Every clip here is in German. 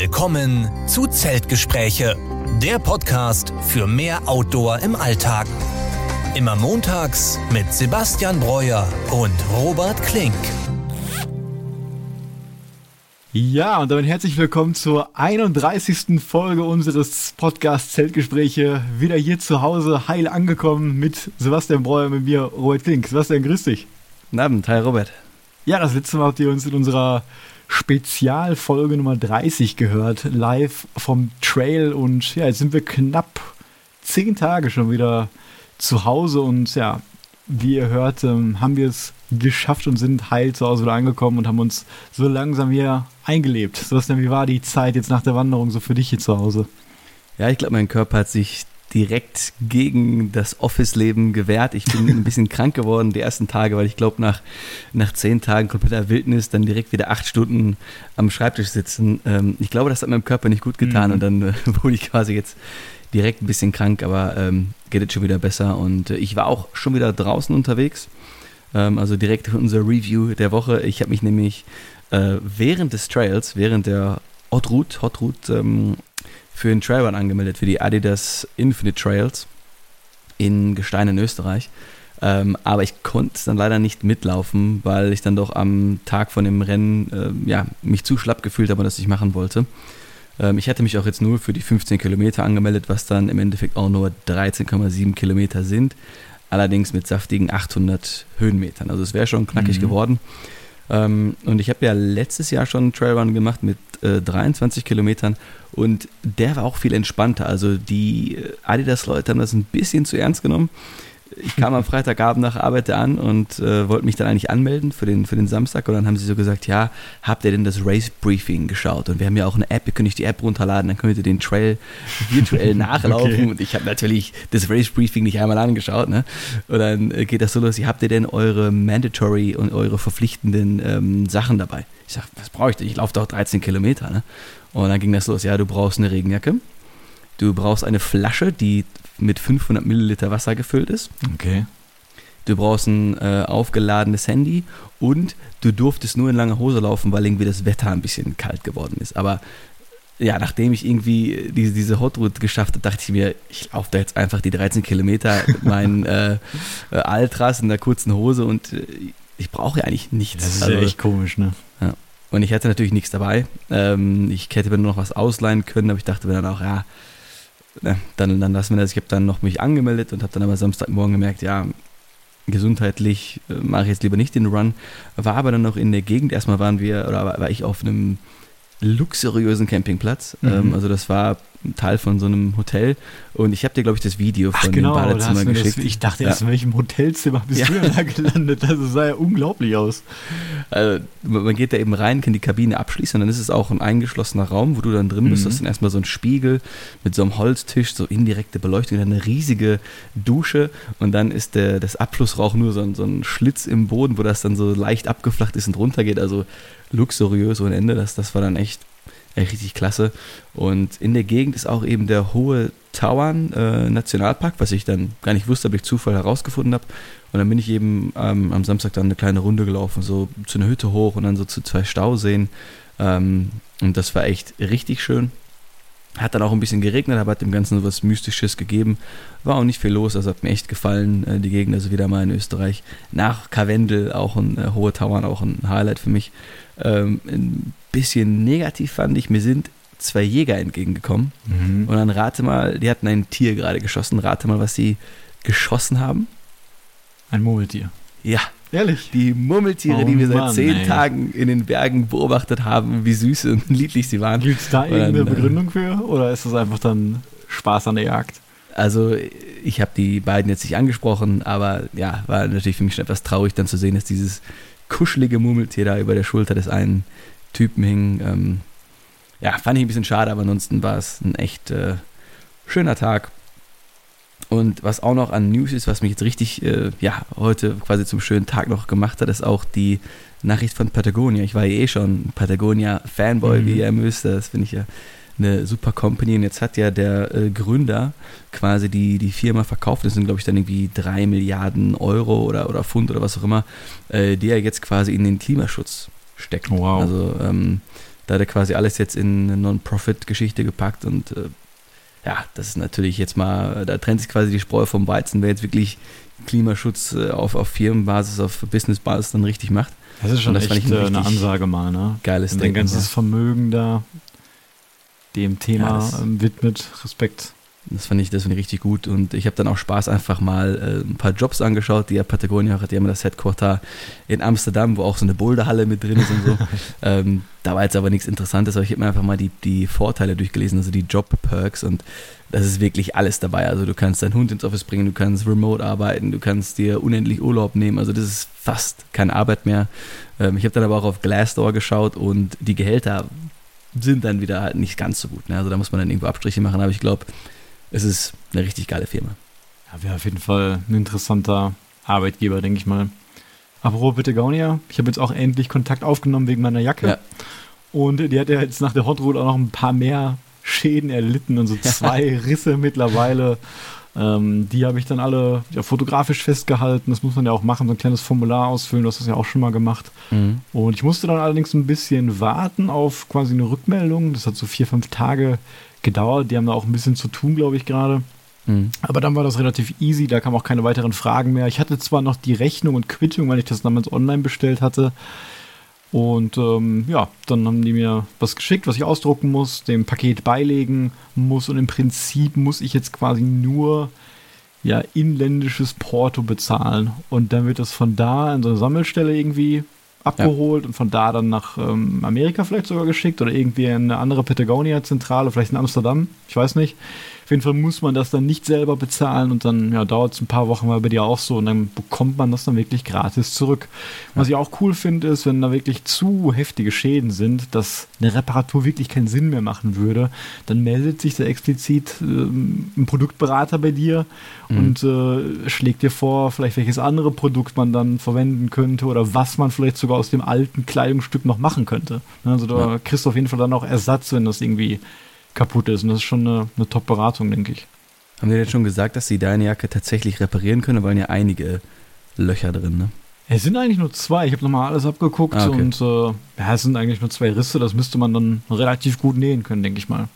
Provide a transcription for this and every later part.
Willkommen zu Zeltgespräche, der Podcast für mehr Outdoor im Alltag. Immer montags mit Sebastian Breuer und Robert Klink. Ja, und damit herzlich willkommen zur 31. Folge unseres Podcasts Zeltgespräche. Wieder hier zu Hause, heil angekommen mit Sebastian Breuer, mit mir, Robert Klink. Sebastian, grüß dich. Guten Abend, hi Robert. Ja, das letzte Mal habt ihr uns in unserer Spezialfolge Nummer 30 gehört, live vom Trail. Und ja, jetzt sind wir knapp zehn Tage schon wieder zu Hause. Und ja, wie ihr hört, ähm, haben wir es geschafft und sind heil zu Hause wieder angekommen und haben uns so langsam hier eingelebt. Sebastian, wie war die Zeit jetzt nach der Wanderung so für dich hier zu Hause? Ja, ich glaube, mein Körper hat sich direkt gegen das Office-Leben gewehrt. Ich bin ein bisschen krank geworden die ersten Tage, weil ich glaube, nach, nach zehn Tagen kompletter Wildnis dann direkt wieder acht Stunden am Schreibtisch sitzen. Ähm, ich glaube, das hat meinem Körper nicht gut getan mhm. und dann äh, wurde ich quasi jetzt direkt ein bisschen krank, aber ähm, geht jetzt schon wieder besser und äh, ich war auch schon wieder draußen unterwegs. Ähm, also direkt unser Review der Woche. Ich habe mich nämlich äh, während des Trails, während der Hot Route, Hot Route ähm, für den Trailrun angemeldet, für die Adidas Infinite Trails in Gestein in Österreich. Ähm, aber ich konnte es dann leider nicht mitlaufen, weil ich dann doch am Tag von dem Rennen äh, ja, mich zu schlapp gefühlt habe, dass ich machen wollte. Ähm, ich hatte mich auch jetzt nur für die 15 Kilometer angemeldet, was dann im Endeffekt auch nur 13,7 Kilometer sind. Allerdings mit saftigen 800 Höhenmetern. Also es wäre schon knackig mhm. geworden. Ähm, und ich habe ja letztes Jahr schon einen Trailrun gemacht mit äh, 23 Kilometern und der war auch viel entspannter. Also die äh, Adidas-Leute haben das ein bisschen zu ernst genommen ich kam am Freitagabend nach Arbeit an und äh, wollte mich dann eigentlich anmelden für den, für den Samstag. Und dann haben sie so gesagt, ja, habt ihr denn das Race Briefing geschaut? Und wir haben ja auch eine App, ihr könnt euch die App runterladen, dann könnt ihr den Trail virtuell nachlaufen. Okay. Und ich habe natürlich das Race Briefing nicht einmal angeschaut. Ne? Und dann äh, geht das so los, habt ihr denn eure mandatory und eure verpflichtenden ähm, Sachen dabei? Ich sage, was brauche ich denn? Ich laufe doch 13 Kilometer. Ne? Und dann ging das los, ja, du brauchst eine Regenjacke. Du brauchst eine Flasche, die mit 500 Milliliter Wasser gefüllt ist. Okay. Du brauchst ein äh, aufgeladenes Handy und du durftest nur in langer Hose laufen, weil irgendwie das Wetter ein bisschen kalt geworden ist. Aber ja, nachdem ich irgendwie diese, diese Hot Route geschafft habe, dachte ich mir, ich laufe da jetzt einfach die 13 Kilometer mit meinen äh, äh, Altras in der kurzen Hose und äh, ich brauche ja eigentlich nichts. Das ist also, ja echt komisch, ne? Ja. Und ich hatte natürlich nichts dabei. Ähm, ich hätte mir nur noch was ausleihen können, aber ich dachte mir dann auch, ja, dann, dann lassen wir das. Ich habe dann noch mich angemeldet und habe dann aber Samstagmorgen gemerkt, ja, gesundheitlich äh, mache ich jetzt lieber nicht den Run. War aber dann noch in der Gegend. Erstmal waren wir, oder war, war ich auf einem luxuriösen Campingplatz. Mhm. Ähm, also das war Teil von so einem Hotel. Und ich habe dir, glaube ich, das Video von Ach, genau, dem Badezimmer geschickt. Das, ich dachte erst, ja. in welchem Hotelzimmer bist ja. du da gelandet? Das sah ja unglaublich aus. Also, man geht da eben rein, kann die Kabine abschließen und dann ist es auch ein eingeschlossener Raum, wo du dann drin bist. Mhm. Das ist dann erstmal so ein Spiegel mit so einem Holztisch, so indirekte Beleuchtung, dann eine riesige Dusche und dann ist der, das Abflussrauch nur so ein, so ein Schlitz im Boden, wo das dann so leicht abgeflacht ist und runtergeht. Also luxuriös ohne Ende. Das, das war dann echt richtig klasse. Und in der Gegend ist auch eben der Hohe Tauern äh, Nationalpark, was ich dann gar nicht wusste, aber ich Zufall herausgefunden habe. Und dann bin ich eben ähm, am Samstag dann eine kleine Runde gelaufen, so zu einer Hütte hoch und dann so zu zwei Stauseen. Ähm, und das war echt richtig schön. Hat dann auch ein bisschen geregnet, aber hat dem Ganzen so was Mystisches gegeben. War auch nicht viel los, also hat mir echt gefallen, äh, die Gegend, also wieder mal in Österreich. Nach Karwendel auch ein äh, Hohe Tauern, auch ein Highlight für mich. Ähm, ein bisschen negativ fand ich, mir sind zwei Jäger entgegengekommen. Mhm. Und dann rate mal, die hatten ein Tier gerade geschossen. Rate mal, was sie geschossen haben. Ein Murmeltier. Ja. Ehrlich? Die Murmeltiere, oh, die wir seit Mann, zehn ey. Tagen in den Bergen beobachtet haben, wie süß und niedlich sie waren. Gibt es da irgendeine dann, äh, Begründung für? Oder ist das einfach dann Spaß an der Jagd? Also, ich habe die beiden jetzt nicht angesprochen, aber ja, war natürlich für mich schon etwas traurig, dann zu sehen, dass dieses kuschelige Murmeltier da über der Schulter des einen Typen hing. Ähm, ja, fand ich ein bisschen schade, aber ansonsten war es ein echt äh, schöner Tag. Und was auch noch an News ist, was mich jetzt richtig, äh, ja, heute quasi zum schönen Tag noch gemacht hat, ist auch die Nachricht von Patagonia. Ich war ja eh schon Patagonia-Fanboy, mhm. wie ihr müsst. Das finde ich ja eine super Company. Und jetzt hat ja der äh, Gründer quasi die, die Firma verkauft. Das sind, glaube ich, dann irgendwie drei Milliarden Euro oder, oder Pfund oder was auch immer, äh, die er jetzt quasi in den Klimaschutz steckt. Wow. Also ähm, Da hat er quasi alles jetzt in eine Non-Profit-Geschichte gepackt und äh, ja, das ist natürlich jetzt mal, da trennt sich quasi die Spreu vom Weizen, wer jetzt wirklich Klimaschutz äh, auf, auf Firmenbasis, auf Businessbasis dann richtig macht. Das ist schon das echt ein äh, eine Ansage mal, ne? Geiles Wenn dein ganzes ja. Vermögen da dem Thema Ja, ähm, widmet. Respekt. Das fand ich, das fand ich richtig gut und ich habe dann auch Spaß einfach mal äh, ein paar Jobs angeschaut, die ja Patagonia hat, die haben das Headquarter in Amsterdam, wo auch so eine Boulderhalle mit drin ist und so. ähm, da war jetzt aber nichts Interessantes, aber ich habe mir einfach mal die, die Vorteile durchgelesen, also die Job-Perks und das ist wirklich alles dabei. Also du kannst deinen Hund ins Office bringen, du kannst remote arbeiten, du kannst dir unendlich Urlaub nehmen, also das ist fast keine Arbeit mehr. Ähm, ich habe dann aber auch auf Glassdoor geschaut und die Gehälter sind dann wieder halt nicht ganz so gut. Ne? Also da muss man dann irgendwo Abstriche machen, aber ich glaube, es ist eine richtig geile Firma. Ja, wäre auf jeden Fall ein interessanter Arbeitgeber, denke ich mal. Apropos Patagonia, ich habe jetzt auch endlich Kontakt aufgenommen wegen meiner Jacke. Ja. Und die hat ja jetzt nach der Hot Road auch noch ein paar mehr Schäden erlitten und so zwei Risse mittlerweile. Ähm, die habe ich dann alle ja, fotografisch festgehalten. Das muss man ja auch machen, so ein kleines Formular ausfüllen. Du hast das ja auch schon mal gemacht. Und ich musste dann allerdings ein bisschen warten auf quasi eine Rückmeldung. Das hat so vier, fünf Tage gedauert. Die haben da auch ein bisschen zu tun, glaube ich, gerade. Mhm. Aber dann war das relativ easy, da kamen auch keine weiteren Fragen mehr. Ich hatte zwar noch die Rechnung und Quittung, weil ich das damals online bestellt hatte. Und ähm, ja, dann haben die mir was geschickt, was ich ausdrucken muss, dem Paket beilegen muss. Und im Prinzip muss ich jetzt quasi nur ja, inländisches Porto bezahlen. Und dann wird das von da in so eine Sammelstelle irgendwie abgeholt und von da dann nach ähm, Amerika vielleicht sogar geschickt oder irgendwie in eine andere Patagonia-Zentrale, vielleicht in Amsterdam, ich weiß nicht. Auf jeden Fall muss man das dann nicht selber bezahlen und dann ja, dauert es ein paar Wochen mal bei dir auch so und dann bekommt man das dann wirklich gratis zurück. Was ich auch cool finde, ist, wenn da wirklich zu heftige Schäden sind, dass eine Reparatur wirklich keinen Sinn mehr machen würde, dann meldet sich da explizit ähm, ein Produktberater bei dir und äh, schlägt dir vor, vielleicht welches andere Produkt man dann verwenden könnte oder was man vielleicht sogar aus dem alten Kleidungsstück noch machen könnte. Also da Ja. kriegst du auf jeden Fall dann auch Ersatz, wenn das irgendwie kaputt ist. Und das ist schon eine, eine Top-Beratung, denke ich. Haben die denn schon gesagt, dass sie deine Jacke tatsächlich reparieren können? Da waren ja einige Löcher drin, ne? Es sind eigentlich nur zwei. Ich habe nochmal alles abgeguckt Ah, okay. und äh, ja, es sind eigentlich nur zwei Risse. Das müsste man dann relativ gut nähen können, denke ich mal.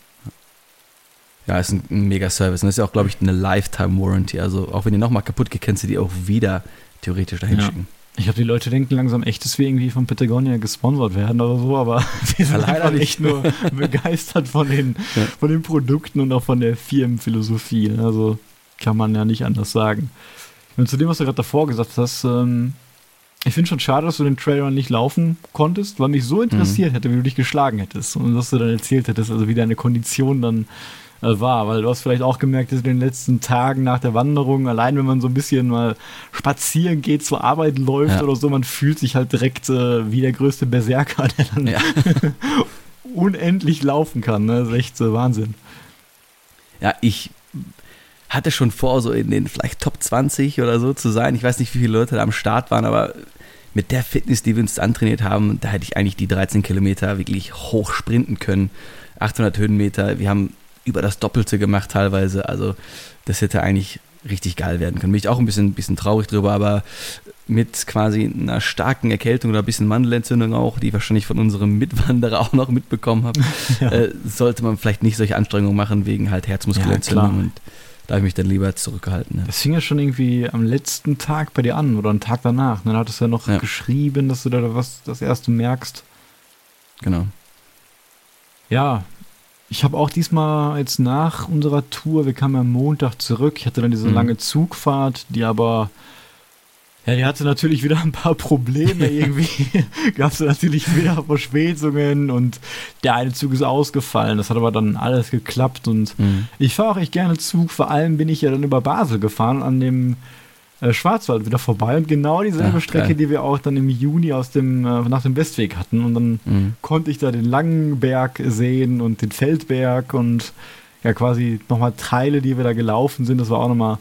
Ja, ist ein, ein mega Service. Und das ist ja auch, glaube ich, eine Lifetime Warranty. Also auch wenn die nochmal kaputt geht, kannst du die auch wieder theoretisch dahin Ja. schicken. Ich glaube, die Leute denken langsam echt, dass wir irgendwie von Patagonia gesponsert werden oder so, aber wir sind Leider nicht. nur begeistert von den, Ja. von den Produkten und auch von der Firmenphilosophie. Also kann man ja nicht anders sagen. Und zu dem, was du gerade davor gesagt hast, ähm, ich finde schon schade, dass du den Trailer nicht laufen konntest, weil mich so interessiert hätte, wie du dich geschlagen hättest und was du dann erzählt hättest, also wie deine Kondition dann äh, war, weil du hast vielleicht auch gemerkt, dass in den letzten Tagen nach der Wanderung, allein wenn man so ein bisschen mal spazieren geht, zur Arbeit läuft Ja. oder so, man fühlt sich halt direkt äh, wie der größte Berserker, der dann Ja. unendlich laufen kann. Ne? Das ist echt äh, Wahnsinn. Ja, ich hatte schon vor, so in den vielleicht Top 20 oder so zu sein. Ich weiß nicht, wie viele Leute da am Start waren, aber mit der Fitness, die wir uns antrainiert haben, da hätte ich eigentlich die 13 Kilometer wirklich hoch sprinten können. 800 Höhenmeter, wir haben über das Doppelte gemacht teilweise. Also das hätte eigentlich richtig geil werden können. Bin ich auch ein bisschen, bisschen traurig drüber, aber mit quasi einer starken Erkältung oder ein bisschen Mandelentzündung auch, die ich wahrscheinlich von unserem Mitwanderer auch noch mitbekommen habe, Ja. äh, sollte man vielleicht nicht solche Anstrengungen machen wegen halt Herzmuskelentzündung Ja, und da habe ich mich dann lieber zurückgehalten. Ja. Das fing ja schon irgendwie am letzten Tag bei dir an oder einen Tag danach. Dann hattest du ja noch geschrieben, dass du da was das erste merkst. Genau. Ja, ich habe auch diesmal jetzt nach unserer Tour, wir kamen am Montag zurück, ich hatte dann diese Mhm. lange Zugfahrt, die aber, ja, die hatte natürlich wieder ein paar Probleme irgendwie. Gab es natürlich wieder Verspätungen und der eine Zug ist ausgefallen. Das hat aber dann alles geklappt und Mhm. ich fahre auch echt gerne Zug. Vor allem bin ich ja dann über Basel gefahren an dem äh, Schwarzwald wieder vorbei und genau dieselbe Ach, Strecke, geil. die wir auch dann im Juni aus dem, äh, nach dem Westweg hatten. Und dann Mhm. konnte ich da den Langenberg sehen und den Feldberg und ja quasi nochmal Teile, die wir da gelaufen sind. Das war auch nochmal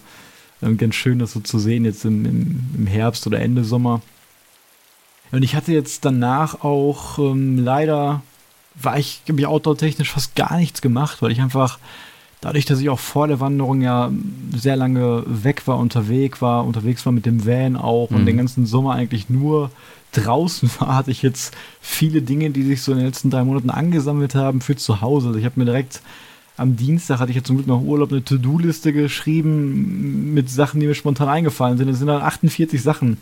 ähm, ganz schön, das so zu sehen jetzt im, im, im Herbst oder Ende Sommer. Und ich hatte jetzt danach auch ähm, leider, war ich, habe ich outdoor-technisch fast gar nichts gemacht, weil ich einfach dadurch, dass ich auch vor der Wanderung ja sehr lange weg war, unterwegs war, unterwegs war mit dem Van auch und Mhm. den ganzen Sommer eigentlich nur draußen war, hatte ich jetzt viele Dinge, die sich so in den letzten drei Monaten angesammelt haben für zu Hause. Also ich habe mir direkt am Dienstag hatte ich jetzt zum Glück noch Urlaub eine To-Do-Liste geschrieben mit Sachen, die mir spontan eingefallen sind. Es sind dann 48 Sachen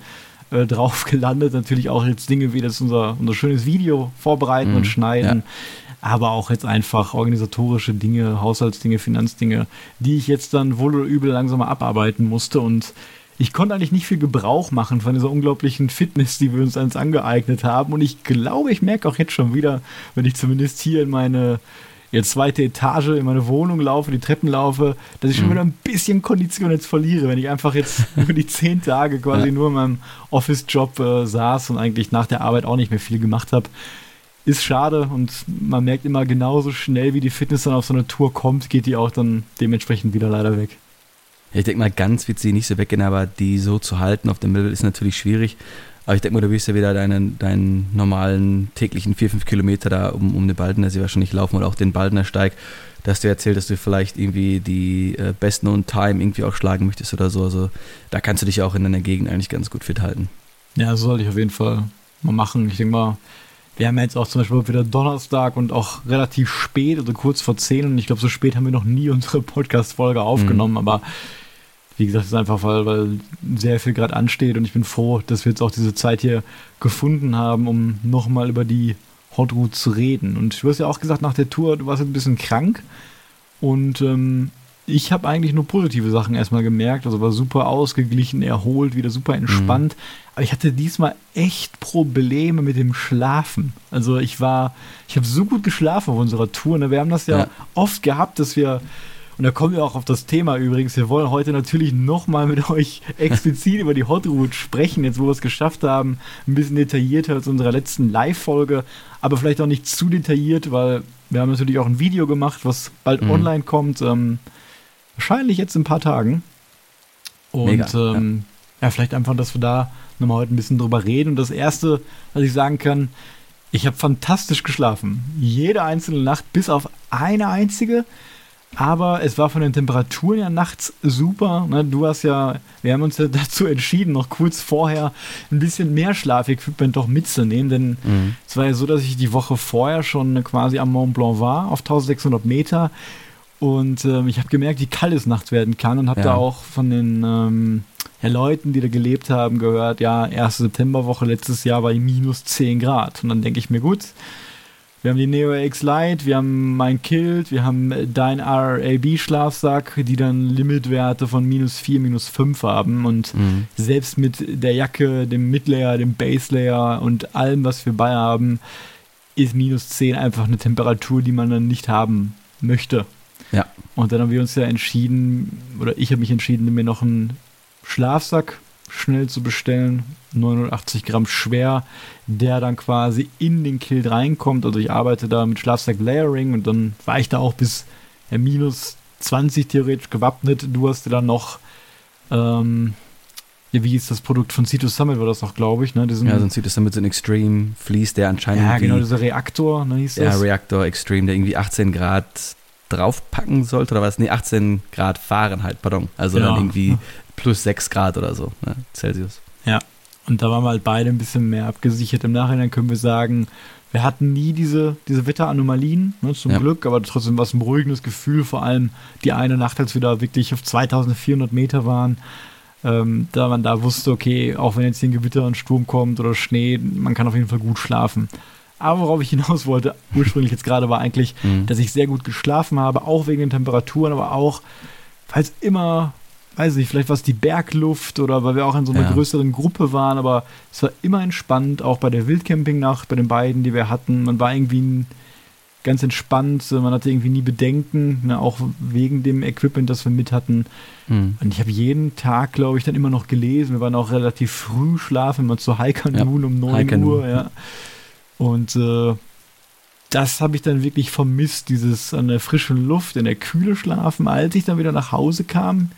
äh, drauf gelandet. Natürlich auch jetzt Dinge wie das unser, unser schönes Video vorbereiten mhm, und schneiden. Ja. Aber auch jetzt einfach organisatorische Dinge, Haushaltsdinge, Finanzdinge, die ich jetzt dann wohl oder übel langsam abarbeiten musste. Und ich konnte eigentlich nicht viel Gebrauch machen von dieser unglaublichen Fitness, die wir uns ans angeeignet haben. Und ich glaube, ich merke auch jetzt schon wieder, wenn ich zumindest hier in meine jetzt zweite Etage in meine Wohnung laufe, die Treppen laufe, dass ich schon mhm. wieder ein bisschen Kondition jetzt verliere, wenn ich einfach jetzt über die zehn Tage quasi ja. nur in meinem Office-Job äh, saß und eigentlich nach der Arbeit auch nicht mehr viel gemacht habe. Ist schade und man merkt immer genauso schnell, wie die Fitness dann auf so eine Tour kommt, geht die auch dann dementsprechend wieder leider weg. Ja, ich denke mal, ganz wird sie nicht so weggehen, aber die so zu halten auf dem Level ist natürlich schwierig. Aber ich denke mal, du wirst ja wieder deinen, deinen normalen täglichen 4, 5 Kilometer da um, um den Baldener See wahrscheinlich laufen oder auch den Baldener Steig. Da hast du erzählt, dass du vielleicht irgendwie die äh, Best Known Time irgendwie auch schlagen möchtest oder so. Also da kannst du dich auch in deiner Gegend eigentlich ganz gut fit halten. Ja, so sollte ich auf jeden Fall mal machen. Ich denke mal, wir haben jetzt auch zum Beispiel wieder Donnerstag und auch relativ spät, also kurz vor 10. Und ich glaube, so spät haben wir noch nie unsere Podcast-Folge aufgenommen. Mhm. Aber wie gesagt, es ist einfach, weil, weil sehr viel gerade ansteht und ich bin froh, dass wir jetzt auch diese Zeit hier gefunden haben, um nochmal über die Hot Route zu reden. Und du hast ja auch gesagt, nach der Tour, du warst jetzt ein bisschen krank und ähm, ich habe eigentlich nur positive Sachen erstmal gemerkt, also war super ausgeglichen, erholt, wieder super entspannt. Mhm. Aber ich hatte diesmal echt Probleme mit dem Schlafen. Also ich war, ich habe so gut geschlafen auf unserer Tour. Ne? Wir haben das ja, ja, oft gehabt, dass wir und da kommen wir auch auf das Thema übrigens. Wir wollen heute natürlich nochmal mit euch explizit über die Hot Route sprechen, jetzt wo wir es geschafft haben. Ein bisschen detaillierter als unserer letzten Live-Folge, aber vielleicht auch nicht zu detailliert, weil wir haben natürlich auch ein Video gemacht, was bald mhm. online kommt. Ähm, wahrscheinlich jetzt in ein paar Tagen. Und Mega, ähm, ja. ja, vielleicht einfach, dass wir da nochmal heute ein bisschen drüber reden. Und das Erste, was ich sagen kann, ich habe fantastisch geschlafen. Jede einzelne Nacht, bis auf eine einzige. Aber es war von den Temperaturen ja nachts super. Ne? Du hast ja, wir haben uns ja dazu entschieden, noch kurz vorher ein bisschen mehr Schlafequipment doch mitzunehmen, denn mhm. es war ja so, dass ich die Woche vorher schon quasi am Mont Blanc war, auf 1600 Meter. Und ähm, ich habe gemerkt, wie kalt es nachts werden kann und habe ja. da auch von den ähm, ja, Leuten, die da gelebt haben, gehört, ja, erste Septemberwoche letztes Jahr war minus 10 Grad. Und dann denke ich mir, gut, wir haben die Neo X Lite, wir haben mein Kilt, wir haben dein RAB Schlafsack, die dann Limitwerte von minus 4, minus 5 haben. Und mhm. selbst mit der Jacke, dem Midlayer, dem Baselayer und allem, was wir bei haben, ist minus 10 einfach eine Temperatur, die man dann nicht haben möchte. Ja. Und dann haben wir uns ja entschieden, oder ich habe mich entschieden, mir noch einen Schlafsack schnell zu bestellen. 89 Gramm schwer, der dann quasi in den Kilt reinkommt. Also ich arbeite da mit Schlafsack Layering und dann war ich da auch bis ja, minus 20 theoretisch gewappnet. Du hast dann noch, ähm, ja, wie ist das Produkt von Cito Summit, war das noch, glaube ich, ne? Diesen, ja, so ein Cito Summit, so ein Extreme Fleece, der anscheinend. Ja, genau, dieser Reaktor, ne, hieß das. Ja, Reaktor Extreme, der irgendwie 18 Grad draufpacken sollte, oder was? Nee, 18 Grad Fahrenheit, pardon. Also genau. dann irgendwie plus 6 Grad oder so, ne? Celsius. Ja, und da waren wir halt beide ein bisschen mehr abgesichert. Im Nachhinein können wir sagen, wir hatten nie diese, diese Wetteranomalien, ne, zum ja. Glück, aber trotzdem war es ein beruhigendes Gefühl, vor allem die eine Nacht, als wir da wirklich auf 2400 Meter waren, ähm, da man da wusste, okay, auch wenn jetzt hier ein Gewitter und Sturm kommt oder Schnee, man kann auf jeden Fall gut schlafen. Aber worauf ich hinaus wollte, ursprünglich jetzt gerade, war eigentlich, mhm. dass ich sehr gut geschlafen habe, auch wegen den Temperaturen, aber auch, weil es immer weiß nicht, vielleicht war es die Bergluft oder weil wir auch in so einer ja. größeren Gruppe waren, aber es war immer entspannt, auch bei der Wildcampingnacht, bei den beiden, die wir hatten. Man war irgendwie ganz entspannt, man hatte irgendwie nie Bedenken, ne, auch wegen dem Equipment, das wir mit hatten. Mhm. Und ich habe jeden Tag, glaube ich, dann immer noch gelesen. Wir waren auch relativ früh schlafen, immer zu High ja. um 9 Uhr, ja. Und äh, das habe ich dann wirklich vermisst, dieses an der frischen Luft, in der Kühle schlafen. Als ich dann wieder nach Hause kam,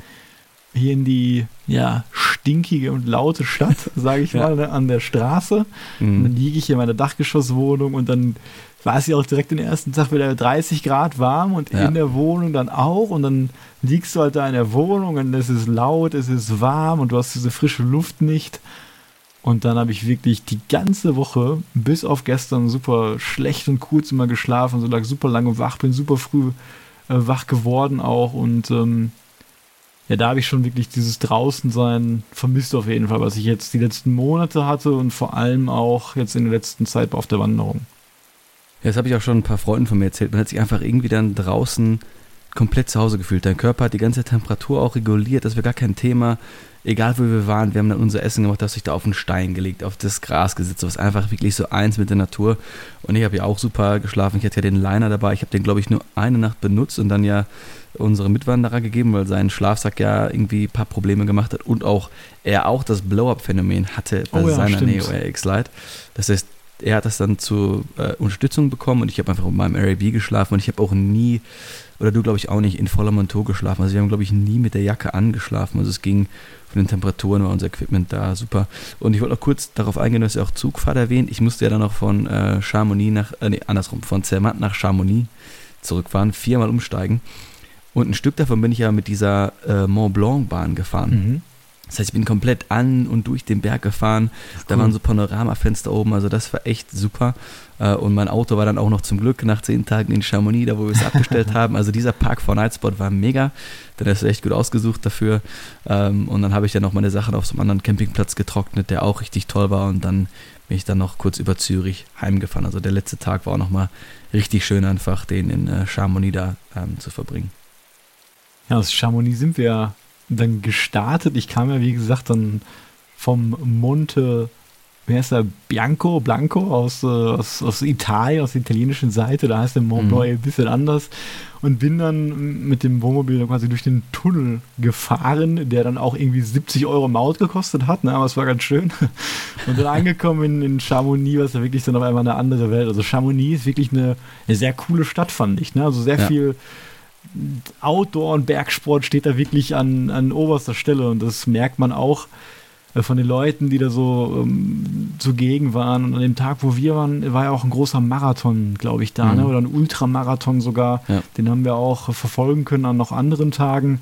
hier in die ja, stinkige und laute Stadt, sage ich mal, ne, an der Straße. Mhm. Dann liege ich in meiner Dachgeschosswohnung und dann war es ja auch direkt den ersten Tag wieder 30 Grad warm und ja. in der Wohnung dann auch. Und dann liegst du halt da in der Wohnung und es ist laut, es ist warm und du hast diese frische Luft nicht. Und dann habe ich wirklich die ganze Woche bis auf gestern super schlecht und kurz immer geschlafen, so lag super lange wach, bin super früh äh, wach geworden auch und ähm, ja, da habe ich schon wirklich dieses Draußensein vermisst auf jeden Fall, was ich jetzt die letzten Monate hatte und vor allem auch jetzt in der letzten Zeit auf der Wanderung. Ja, das habe ich auch schon ein paar Freunden von mir erzählt. Man hat sich einfach irgendwie dann draußen komplett zu Hause gefühlt. Dein Körper hat die ganze Temperatur auch reguliert, das wäre gar kein Thema. Egal wo wir waren, wir haben dann unser Essen gemacht, hast dich da auf den Stein gelegt, auf das Gras gesetzt, was einfach wirklich so eins mit der Natur. Und ich habe ja auch super geschlafen. Ich hatte ja den Liner dabei. Ich habe den, glaube ich, nur eine Nacht benutzt und dann ja unsere Mitwanderer gegeben, weil sein Schlafsack ja irgendwie ein paar Probleme gemacht hat und auch er auch das Blow-up-Phänomen hatte bei Oh ja, seiner stimmt. Neo RX Lite. Das heißt, er hat das dann zur äh, Unterstützung bekommen und ich habe einfach mit meinem RAV geschlafen und ich habe auch nie, oder du glaube ich auch nicht, in voller Montur geschlafen. Also wir haben glaube ich nie mit der Jacke angeschlafen. Also es ging von den Temperaturen war unser Equipment da super. Und ich wollte noch kurz darauf eingehen, du hast ja auch Zugfahrt erwähnt. Ich musste ja dann noch von äh, Chamonix nach, äh, nee, andersrum, von Zermatt nach Chamonix zurückfahren, viermal umsteigen. Und ein Stück davon bin ich ja mit dieser äh, Mont Blanc Bahn gefahren. Mhm. Das heißt, ich bin komplett an und durch den Berg gefahren. Da Cool. waren so Panoramafenster oben, also das war echt super. Äh, Und mein Auto war dann auch noch zum Glück nach zehn Tagen in Chamonix, da wo wir es abgestellt haben. Also dieser Park for Night Spot war mega. Der ist echt gut ausgesucht dafür. Ähm, Und dann habe ich dann noch meine Sachen auf so einem anderen Campingplatz getrocknet, der auch richtig toll war. Und dann bin ich dann noch kurz über Zürich heimgefahren. Also der letzte Tag war auch nochmal richtig schön einfach, den in äh, Chamonix da ähm, zu verbringen. Ja, aus Chamonix sind wir dann gestartet. Ich kam ja, wie gesagt, dann vom Monte, wie heißt der, Bianco, Blanco aus, äh, aus, aus Italien, aus der italienischen Seite. Da heißt der Mont Mhm. Blanc ein bisschen anders. Und bin dann mit dem Wohnmobil quasi durch den Tunnel gefahren, der dann auch irgendwie 70 Euro Maut gekostet hat. Ne? Aber es war ganz schön. Und dann angekommen in, in Chamonix, was ja wirklich dann auf einmal eine andere Welt. Also Chamonix ist wirklich eine, eine sehr coole Stadt, fand ich. Ne? Also sehr Ja. viel Outdoor und Bergsport steht da wirklich an, an oberster Stelle und das merkt man auch äh, von den Leuten, die da so ähm, zugegen waren. Und an dem Tag, wo wir waren, war ja auch ein großer Marathon, glaube ich, da, Mhm. ne? oder ein Ultramarathon sogar. Ja. Den haben wir auch verfolgen können an noch anderen Tagen.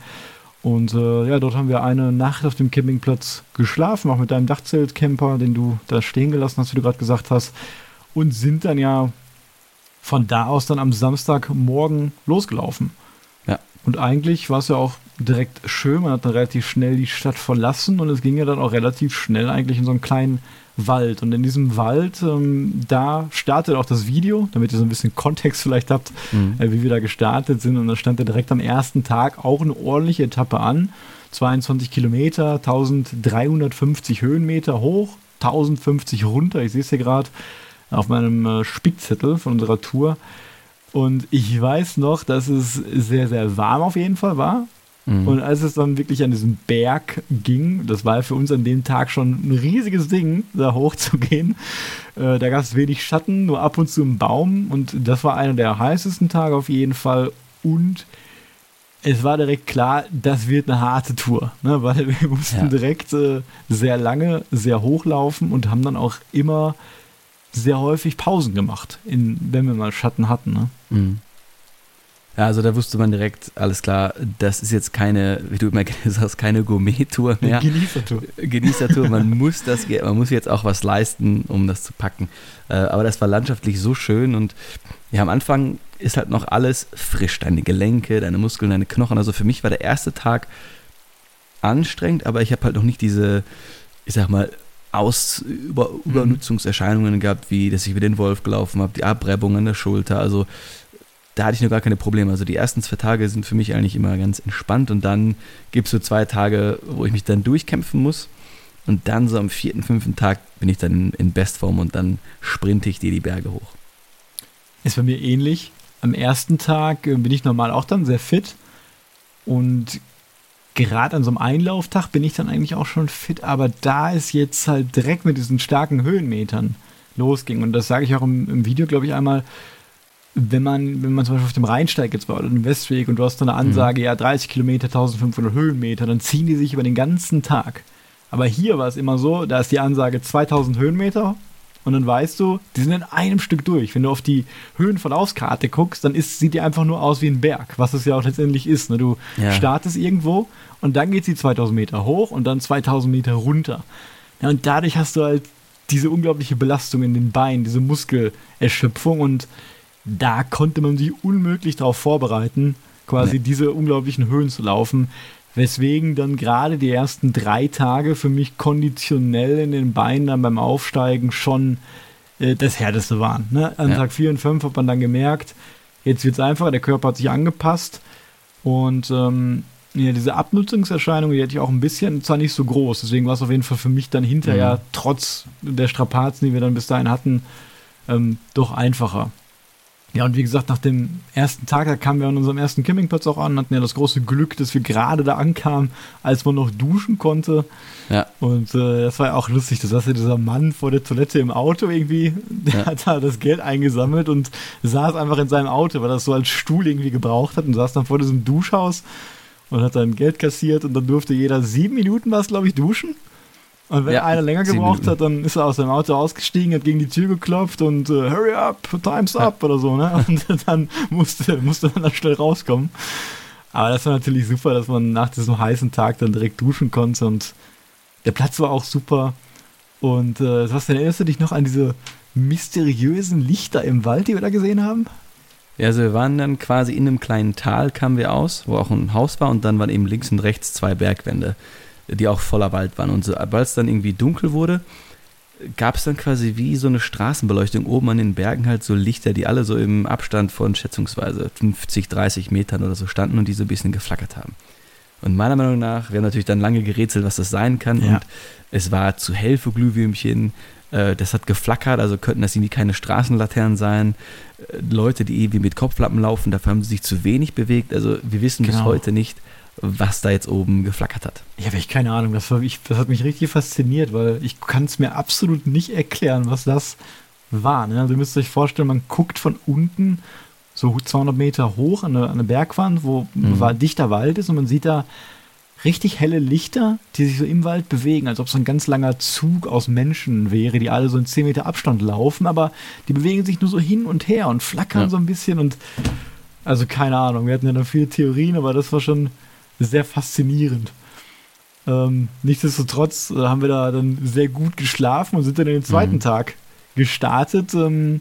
Und äh, ja, dort haben wir eine Nacht auf dem Campingplatz geschlafen, auch mit deinem Dachzeltcamper, den du da stehen gelassen hast, wie du gerade gesagt hast. Und sind dann ja von da aus dann am Samstagmorgen losgelaufen. Und eigentlich war es ja auch direkt schön. Man hat dann relativ schnell die Stadt verlassen und es ging ja dann auch relativ schnell eigentlich in so einen kleinen Wald. Und in diesem Wald, ähm, da startet auch das Video, damit ihr so ein bisschen Kontext vielleicht habt, Mhm. äh, wie wir da gestartet sind. Und da stand ja direkt am ersten Tag auch eine ordentliche Etappe an. 22 Kilometer, 1350 Höhenmeter hoch, 1050 runter. Ich sehe es hier gerade auf meinem äh, Spickzettel von unserer Tour. Und ich weiß noch, dass es sehr, sehr warm auf jeden Fall war. Mhm. Und als es dann wirklich an diesen Berg ging, das war für uns an dem Tag schon ein riesiges Ding, da hochzugehen. Äh, da gab es wenig Schatten, nur ab und zu ein Baum. Und das war einer der heißesten Tage auf jeden Fall. Und es war direkt klar, das wird eine harte Tour, ne? weil wir mussten Ja. direkt äh, sehr lange, sehr hochlaufen und haben dann auch immer sehr häufig Pausen gemacht, in, wenn wir mal Schatten hatten. Ne? Mhm. Ja, also da wusste man direkt, alles klar, das ist jetzt keine, wie du immer sagst, keine Gourmet-Tour mehr. Genießertour. Genießertour, man muss das, man muss jetzt auch was leisten, um das zu packen. Äh, aber das war landschaftlich so schön und ja, am Anfang ist halt noch alles frisch, deine Gelenke, deine Muskeln, deine Knochen. Also für mich war der erste Tag anstrengend, aber ich habe halt noch nicht diese, ich sag mal, Aus über, Übernutzungserscheinungen gehabt, wie dass ich über den Wolf gelaufen habe, die Abreibung an der Schulter. Also da hatte ich noch gar keine Probleme. Also die ersten zwei Tage sind für mich eigentlich immer ganz entspannt und dann gibt es so zwei Tage, wo ich mich dann durchkämpfen muss. Und dann so am vierten, fünften Tag bin ich dann in, in Bestform und dann sprinte ich dir die Berge hoch. Ist bei mir ähnlich. Am ersten Tag äh, bin ich normal auch dann sehr fit. Und gerade an so einem Einlauftag bin ich dann eigentlich auch schon fit. Aber da es jetzt halt direkt mit diesen starken Höhenmetern losging, und das sage ich auch im, im Video, glaube ich, einmal, wenn man, wenn man zum Beispiel auf dem Rheinsteig jetzt war oder dem Westweg und du hast dann eine Ansage, ja, 30 Kilometer, 1500 Höhenmeter, dann ziehen die sich über den ganzen Tag. Aber hier war es immer so, da ist die Ansage 2000 Höhenmeter und dann weißt du, die sind in einem Stück durch. Wenn du auf die Höhenverlaufskarte guckst, dann ist, sieht die einfach nur aus wie ein Berg, was es ja auch letztendlich ist. Ne? Du Ja. startest irgendwo und dann geht sie 2000 Meter hoch und dann 2000 Meter runter. Ja, und dadurch hast du halt diese unglaubliche Belastung in den Beinen, diese Muskelerschöpfung und da konnte man sich unmöglich darauf vorbereiten, quasi nee. diese unglaublichen Höhen zu laufen. Weswegen dann gerade die ersten drei Tage für mich konditionell in den Beinen dann beim Aufsteigen schon äh, das Härteste waren. Ne? An ja. Tag 4 und 5 hat man dann gemerkt, jetzt wird es einfacher, der Körper hat sich angepasst und ähm, ja, diese Abnutzungserscheinung, die hatte ich auch ein bisschen, zwar nicht so groß, deswegen war es auf jeden Fall für mich dann hinterher, mhm. trotz der Strapazen, die wir dann bis dahin hatten, ähm, doch einfacher. Ja, und wie gesagt, nach dem ersten Tag, da kamen wir an unserem ersten Campingplatz auch an, hatten ja das große Glück, dass wir gerade da ankamen, als man noch duschen konnte. Ja. Und äh, das war ja auch lustig, da saß ja dieser Mann vor der Toilette im Auto irgendwie, der ja. hat da das Geld eingesammelt und saß einfach in seinem Auto, weil er das so als Stuhl irgendwie gebraucht hat und saß dann vor diesem Duschhaus und hat dann Geld kassiert und dann durfte jeder sieben Minuten was, glaube ich, duschen. Und wenn ja, einer länger gebraucht hat, dann ist er aus seinem Auto ausgestiegen, hat gegen die Tür geklopft und äh, hurry up, time's up oder so, ne? Und dann musste, musste man dann schnell rauskommen. Aber das war natürlich super, dass man nach diesem heißen Tag dann direkt duschen konnte und der Platz war auch super. Und äh, was erinnerst du dich noch an diese mysteriösen Lichter im Wald, die wir da gesehen haben? Ja, also wir waren dann quasi in einem kleinen Tal, kamen wir aus, wo auch ein Haus war und dann waren eben links und rechts zwei Bergwände die auch voller Wald waren. Und sobald es dann irgendwie dunkel wurde, gab es dann quasi wie so eine Straßenbeleuchtung oben an den Bergen halt so Lichter, die alle so im Abstand von schätzungsweise 50, 30 Metern oder so standen und die so ein bisschen geflackert haben. Und meiner Meinung nach, wir haben natürlich dann lange gerätselt, was das sein kann. Ja. Und es war zu hell für Glühwürmchen. Äh, das hat geflackert, also könnten das irgendwie keine Straßenlaternen sein. Äh, Leute, die irgendwie mit Kopflappen laufen, dafür haben sie sich zu wenig bewegt. Also wir wissen genau. bis heute nicht, was da jetzt oben geflackert hat. Ich habe echt keine Ahnung. Das, ich, das hat mich richtig fasziniert, weil ich kann es mir absolut nicht erklären, was das war. Ne? Also ihr müsst euch vorstellen, man guckt von unten so 200 Meter hoch an eine, an eine Bergwand, wo mhm. dichter Wald ist und man sieht da richtig helle Lichter, die sich so im Wald bewegen, als ob es ein ganz langer Zug aus Menschen wäre, die alle so in 10 Meter Abstand laufen, aber die bewegen sich nur so hin und her und flackern ja. so ein bisschen und also keine Ahnung, wir hatten ja noch viele Theorien, aber das war schon sehr faszinierend. Ähm, nichtsdestotrotz äh, haben wir da dann sehr gut geschlafen und sind dann in den zweiten mhm. Tag gestartet, ähm,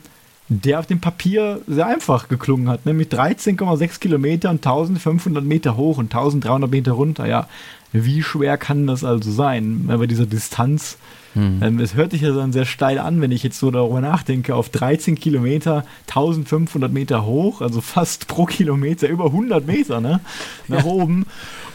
der auf dem Papier sehr einfach geklungen hat, nämlich 13,6 Kilometer und 1500 Meter hoch und 1300 Meter runter. Ja, wie schwer kann das also sein, bei dieser Distanz? Mhm. Ähm, es hört sich ja dann sehr steil an, wenn ich jetzt so darüber nachdenke, auf 13 Kilometer, 1500 Meter hoch, also fast pro Kilometer über 100 Meter ne, nach ja. oben.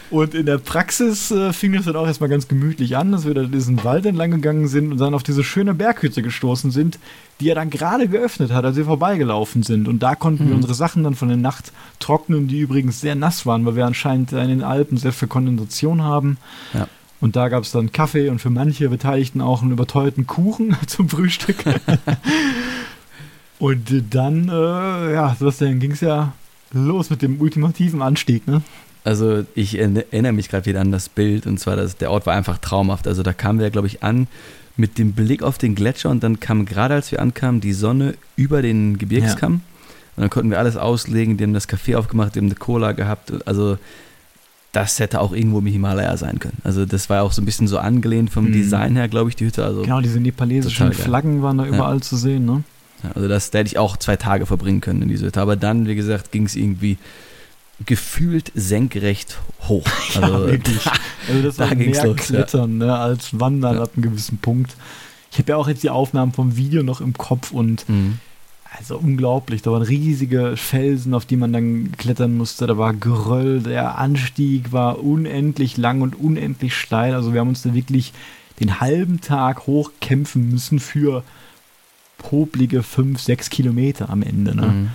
Und in der Praxis äh, fing das dann auch erstmal ganz gemütlich an, dass wir da diesen Wald entlang gegangen sind und dann auf diese schöne Berghütte gestoßen sind, die er dann gerade geöffnet hat, als wir vorbeigelaufen sind. Und da konnten mhm. wir unsere Sachen dann von der Nacht trocknen, die übrigens sehr nass waren, weil wir anscheinend in den Alpen sehr viel Kondensation haben. Ja. Und da gab es dann Kaffee und für manche Beteiligten auch einen überteuerten Kuchen zum Frühstück. und dann, äh, ja, Sebastian, ging es ja los mit dem ultimativen Anstieg, ne? Also ich erinnere mich gerade wieder an das Bild und zwar, dass der Ort war einfach traumhaft. Also da kamen wir, glaube ich, an mit dem Blick auf den Gletscher und dann kam gerade, als wir ankamen, die Sonne über den Gebirgskamm. Ja. Und dann konnten wir alles auslegen, die haben das Café aufgemacht, die haben eine Cola gehabt. Also das hätte auch irgendwo im Himalaya sein können. Also das war auch so ein bisschen so angelehnt vom mhm. Design her, glaube ich, die Hütte. Also genau, diese nepalesischen Flaggen waren da überall ja. zu sehen, ne? also das da hätte ich auch zwei Tage verbringen können in dieser Hütte. Aber dann, wie gesagt, ging es irgendwie gefühlt senkrecht hoch. Also, ja, wirklich. Also das da war mehr los, Klettern ja. ne, als Wandern ja. ab einem gewissen Punkt. Ich habe ja auch jetzt die Aufnahmen vom Video noch im Kopf und mhm. Also unglaublich. Da waren riesige Felsen, auf die man dann klettern musste. Da war Geröll. Der Anstieg war unendlich lang und unendlich steil. Also wir haben uns da wirklich den halben Tag hochkämpfen müssen für poplige 5, 6 Kilometer am Ende. Ne? Mhm.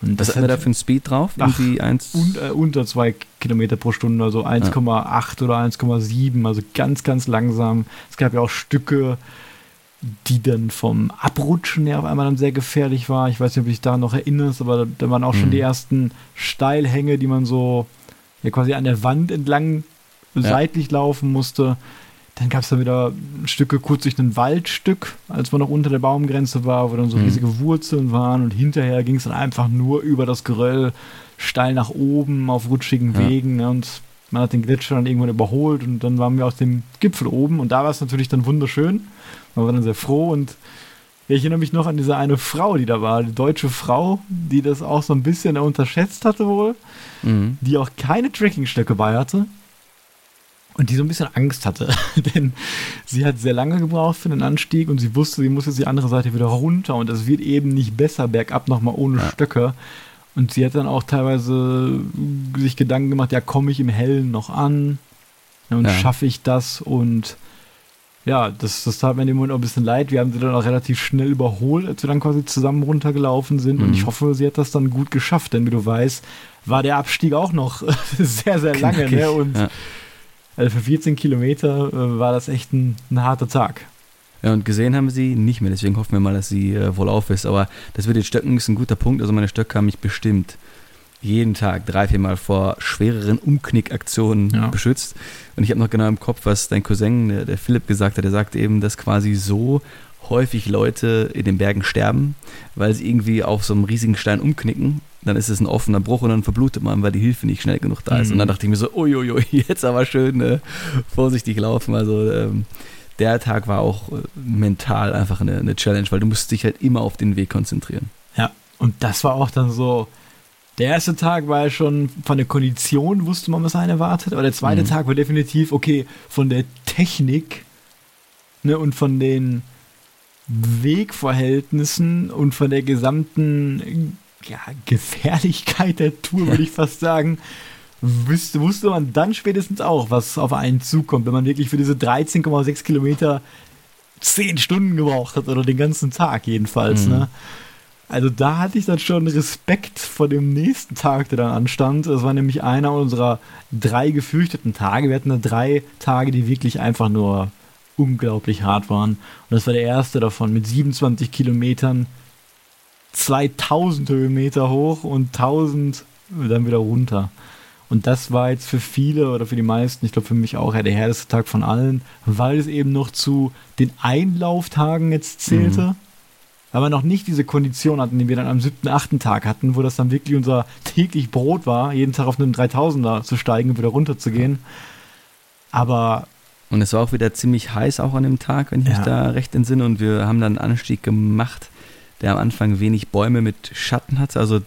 Und Was haben wir da für einen Speed drauf? Irgendwie eins un, äh, unter 2 Kilometer pro Stunde, also 1,8 ja. oder 1,7, also ganz, ganz langsam. Es gab ja auch Stücke, die dann vom Abrutschen her auf einmal dann sehr gefährlich war. Ich weiß nicht, ob ich da noch erinnerst, aber da waren auch mhm. schon die ersten Steilhänge, die man so ja, quasi an der Wand entlang ja. seitlich laufen musste. Dann gab es da wieder Stücke kurz durch ein Waldstück, als man noch unter der Baumgrenze war, wo dann so mhm. riesige Wurzeln waren und hinterher ging es dann einfach nur über das Geröll steil nach oben auf rutschigen ja. Wegen. Ne? Und Man hat den Gletscher dann irgendwann überholt und dann waren wir auf dem Gipfel oben und da war es natürlich dann wunderschön. Man war dann sehr froh und ich erinnere mich noch an diese eine Frau, die da war, die deutsche Frau, die das auch so ein bisschen unterschätzt hatte wohl, mhm. die auch keine Trekkingstöcke bei hatte und die so ein bisschen Angst hatte, denn sie hat sehr lange gebraucht für den Anstieg und sie wusste, sie muss jetzt die andere Seite wieder runter und es wird eben nicht besser bergab nochmal ohne ja. Stöcke. Und sie hat dann auch teilweise sich Gedanken gemacht, ja, komme ich im Hellen noch an? und ja. schaffe ich das? Und ja, das, das tat mir in dem Moment auch ein bisschen leid. Wir haben sie dann auch relativ schnell überholt, als wir dann quasi zusammen runtergelaufen sind. Mhm. Und ich hoffe, sie hat das dann gut geschafft, denn wie du weißt, war der Abstieg auch noch sehr, sehr lange. Ne? Und ja. also für 14 Kilometer äh, war das echt ein, ein harter Tag. Ja, und gesehen haben wir sie nicht mehr, deswegen hoffen wir mal, dass sie äh, wohl auf ist. Aber das mit den Stöcken ist ein guter Punkt. Also meine Stöcke haben mich bestimmt jeden Tag drei, vier Mal vor schwereren Umknickaktionen ja. beschützt. Und ich habe noch genau im Kopf, was dein Cousin, der, der Philipp, gesagt hat. Er sagt eben, dass quasi so häufig Leute in den Bergen sterben, weil sie irgendwie auf so einem riesigen Stein umknicken. Dann ist es ein offener Bruch und dann verblutet man, weil die Hilfe nicht schnell genug da ist. Mhm. Und dann dachte ich mir so, uiuiui, jetzt aber schön äh, vorsichtig laufen. Also ähm, der Tag war auch äh, mental einfach eine, eine Challenge, weil du musst dich halt immer auf den Weg konzentrieren. Ja, und das war auch dann so, der erste Tag war ja schon von der Kondition, wusste man, was einen erwartet, aber der zweite mhm. Tag war definitiv, okay, von der Technik ne, und von den Wegverhältnissen und von der gesamten ja, Gefährlichkeit der Tour, würde ich fast sagen, wusste, wusste man dann spätestens auch, was auf einen zukommt, wenn man wirklich für diese 13,6 Kilometer 10 Stunden gebraucht hat oder den ganzen Tag jedenfalls. Mhm. Ne? Also da hatte ich dann schon Respekt vor dem nächsten Tag, der dann anstand. Das war nämlich einer unserer drei gefürchteten Tage. Wir hatten da drei Tage, die wirklich einfach nur unglaublich hart waren. Und das war der erste davon mit 27 Kilometern, 2000 Höhenmeter hoch und 1000 dann wieder runter. Und das war jetzt für viele oder für die meisten, ich glaube für mich auch, ja, der härteste Tag von allen, weil es eben noch zu den Einlauftagen jetzt zählte. Mhm. Weil wir noch nicht diese Kondition hatten, die wir dann am siebten, achten Tag hatten, wo das dann wirklich unser täglich Brot war, jeden Tag auf einen 3000er zu steigen und wieder runter zu gehen. Aber. Und es war auch wieder ziemlich heiß auch an dem Tag, wenn ich ja. mich da recht entsinne. Und wir haben dann einen Anstieg gemacht, der am Anfang wenig Bäume mit Schatten hatte. Also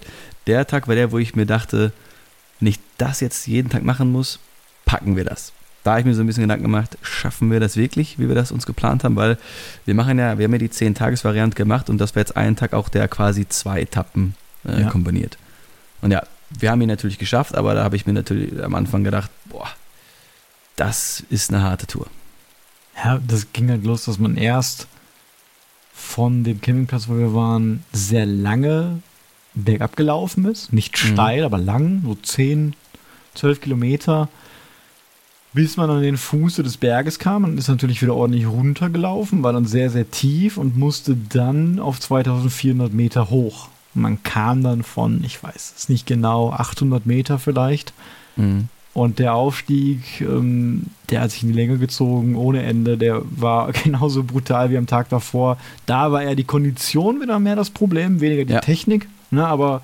der Tag war der, wo ich mir dachte, wenn ich das jetzt jeden Tag machen muss, packen wir das. Da habe ich mir so ein bisschen Gedanken gemacht, schaffen wir das wirklich, wie wir das uns geplant haben, weil wir machen ja, wir haben ja die 10-Tages-Variante gemacht und das war jetzt einen Tag auch der quasi zwei Etappen äh, ja. kombiniert. Und ja, wir haben ihn natürlich geschafft, aber da habe ich mir natürlich am Anfang gedacht, boah, das ist eine harte Tour. Ja, das ging halt los, dass man erst von dem Campingplatz, wo wir waren, sehr lange bergab gelaufen ist. Nicht mhm. steil, mhm. aber lang, so 10, 12 Kilometer, bis man an den Fuß des Berges kam. Man ist natürlich wieder ordentlich runtergelaufen, war dann sehr, sehr tief und musste dann auf 2400 Meter hoch. Man kam dann von, ich weiß es nicht genau, 800 Meter vielleicht. Mhm. Und der Aufstieg, ähm, der hat sich in die Länge gezogen, ohne Ende. Der war genauso brutal wie am Tag davor. Da war eher die Kondition wieder mehr das Problem, weniger die ja. Technik. Ne, aber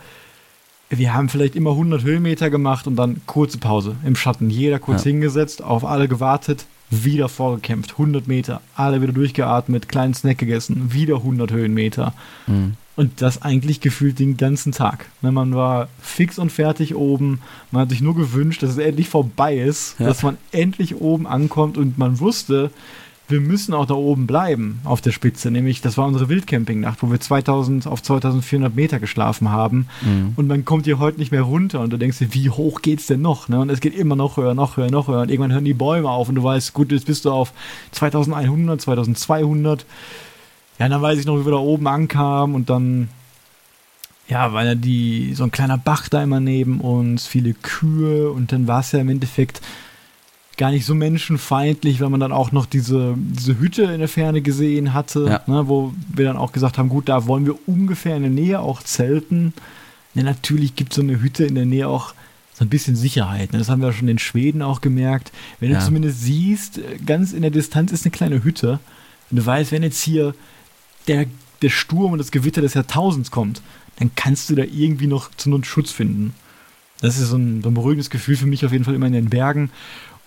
wir haben vielleicht immer 100 Höhenmeter gemacht und dann kurze Pause im Schatten. Jeder kurz ja. hingesetzt, auf alle gewartet, wieder vorgekämpft. 100 Meter, alle wieder durchgeatmet, kleinen Snack gegessen, wieder 100 Höhenmeter. Mhm. Und das eigentlich gefühlt den ganzen Tag. Ne, man war fix und fertig oben. Man hat sich nur gewünscht, dass es endlich vorbei ist, ja. dass man endlich oben ankommt und man wusste, wir müssen auch da oben bleiben auf der Spitze. Nämlich, das war unsere Wildcamping-Nacht, wo wir 2000 auf 2400 Meter geschlafen haben. Mhm. Und man kommt hier heute nicht mehr runter und du denkst dir, wie hoch geht's denn noch? Ne? Und es geht immer noch höher, noch höher, noch höher. Und irgendwann hören die Bäume auf und du weißt, gut, jetzt bist du auf 2100, 2200. Ja, dann weiß ich noch, wie wir da oben ankamen und dann ja, weil ja die, so ein kleiner Bach da immer neben uns, viele Kühe und dann war es ja im Endeffekt gar nicht so menschenfeindlich, weil man dann auch noch diese, diese Hütte in der Ferne gesehen hatte, ja. ne, wo wir dann auch gesagt haben, gut, da wollen wir ungefähr in der Nähe auch zelten. Ja, natürlich gibt so eine Hütte in der Nähe auch so ein bisschen Sicherheit. Ne? Das haben wir schon in Schweden auch gemerkt. Wenn ja. du zumindest siehst, ganz in der Distanz ist eine kleine Hütte. Und du weißt, wenn jetzt hier der, der Sturm und das Gewitter des Jahrtausends kommt, dann kannst du da irgendwie noch zu einem Schutz finden. das ist so ein, so ein beruhigendes Gefühl für mich auf jeden Fall immer in den Bergen.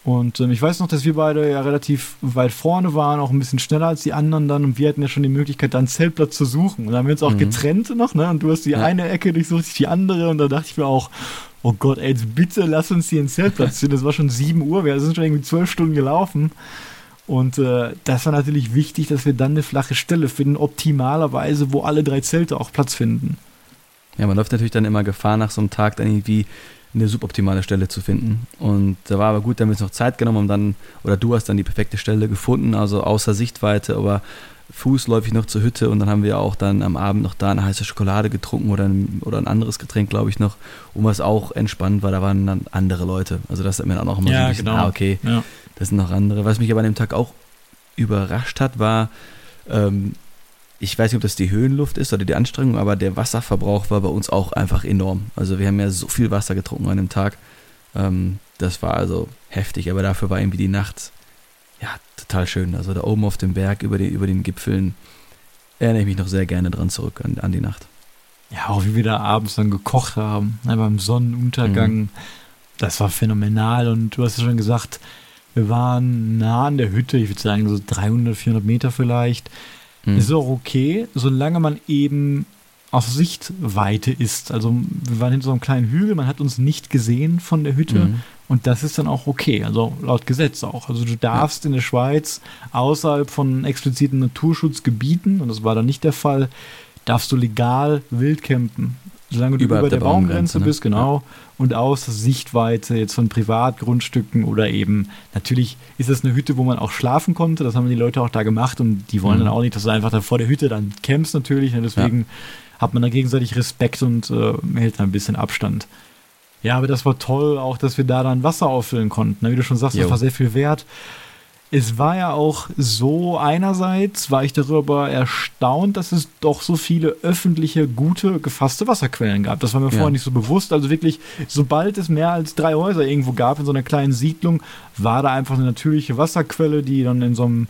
Und ähm, ich weiß noch, dass wir beide ja relativ weit vorne waren, auch ein bisschen schneller als die anderen dann. Und wir hatten ja schon die Möglichkeit, da einen Zeltplatz zu suchen. Und da haben wir uns auch mhm. getrennt noch, ne? Und du hast die ja. eine Ecke ich die andere. Und da dachte ich mir auch, oh Gott, ey, jetzt bitte lass uns hier einen Zeltplatz ziehen. Das war schon 7 Uhr, wir sind schon irgendwie zwölf Stunden gelaufen. Und äh, das war natürlich wichtig, dass wir dann eine flache Stelle finden, optimalerweise, wo alle drei Zelte auch Platz finden. Ja, man läuft natürlich dann immer Gefahr, nach so einem Tag dann irgendwie eine suboptimale Stelle zu finden. Und da war aber gut, da haben wir uns noch Zeit genommen, um dann, oder du hast dann die perfekte Stelle gefunden, also außer Sichtweite, aber fußläufig noch zur Hütte und dann haben wir auch dann am Abend noch da eine heiße Schokolade getrunken oder ein, oder ein anderes Getränk, glaube ich, noch, und was auch entspannt war, da waren dann andere Leute. Also das hat mir dann auch immer ja, so ein bisschen, genau. ah, okay, ja. das sind noch andere. Was mich aber an dem Tag auch überrascht hat, war, ähm, ich weiß nicht, ob das die Höhenluft ist oder die Anstrengung, aber der Wasserverbrauch war bei uns auch einfach enorm. Also wir haben ja so viel Wasser getrunken an dem Tag. Ähm, das war also heftig, aber dafür war irgendwie die Nacht ja total schön. Also da oben auf dem Berg über, die, über den Gipfeln erinnere ich mich noch sehr gerne dran zurück an, an die Nacht. Ja, auch wie wir da abends dann gekocht haben, ne, beim Sonnenuntergang. Mhm. Das war phänomenal und du hast ja schon gesagt, wir waren nah an der Hütte, ich würde sagen so 300, 400 Meter vielleicht. Mhm. Ist auch okay, solange man eben auf Sichtweite ist. Also wir waren hinter so einem kleinen Hügel, man hat uns nicht gesehen von der Hütte mhm. und das ist dann auch okay, also laut Gesetz auch. Also du darfst ja. in der Schweiz außerhalb von expliziten Naturschutzgebieten, und das war dann nicht der Fall, darfst du legal wild campen. Solange du über, der, der Baumgrenze, Baumgrenze ne? bist, genau. Ja. Und aus Sichtweite jetzt von Privatgrundstücken oder eben, natürlich ist das eine Hütte, wo man auch schlafen konnte. Das haben die Leute auch da gemacht und die wollen mhm. dann auch nicht, dass du einfach da vor der Hütte dann campst natürlich. Und ne? deswegen ja. hat man da gegenseitig Respekt und äh, hält da ein bisschen Abstand. Ja, aber das war toll, auch dass wir da dann Wasser auffüllen konnten. Ne? Wie du schon sagst, jo. das war sehr viel wert es war ja auch so, einerseits war ich darüber erstaunt, dass es doch so viele öffentliche, gute, gefasste Wasserquellen gab. Das war mir ja. vorher nicht so bewusst. Also wirklich, sobald es mehr als drei Häuser irgendwo gab in so einer kleinen Siedlung, war da einfach eine natürliche Wasserquelle, die dann in so einem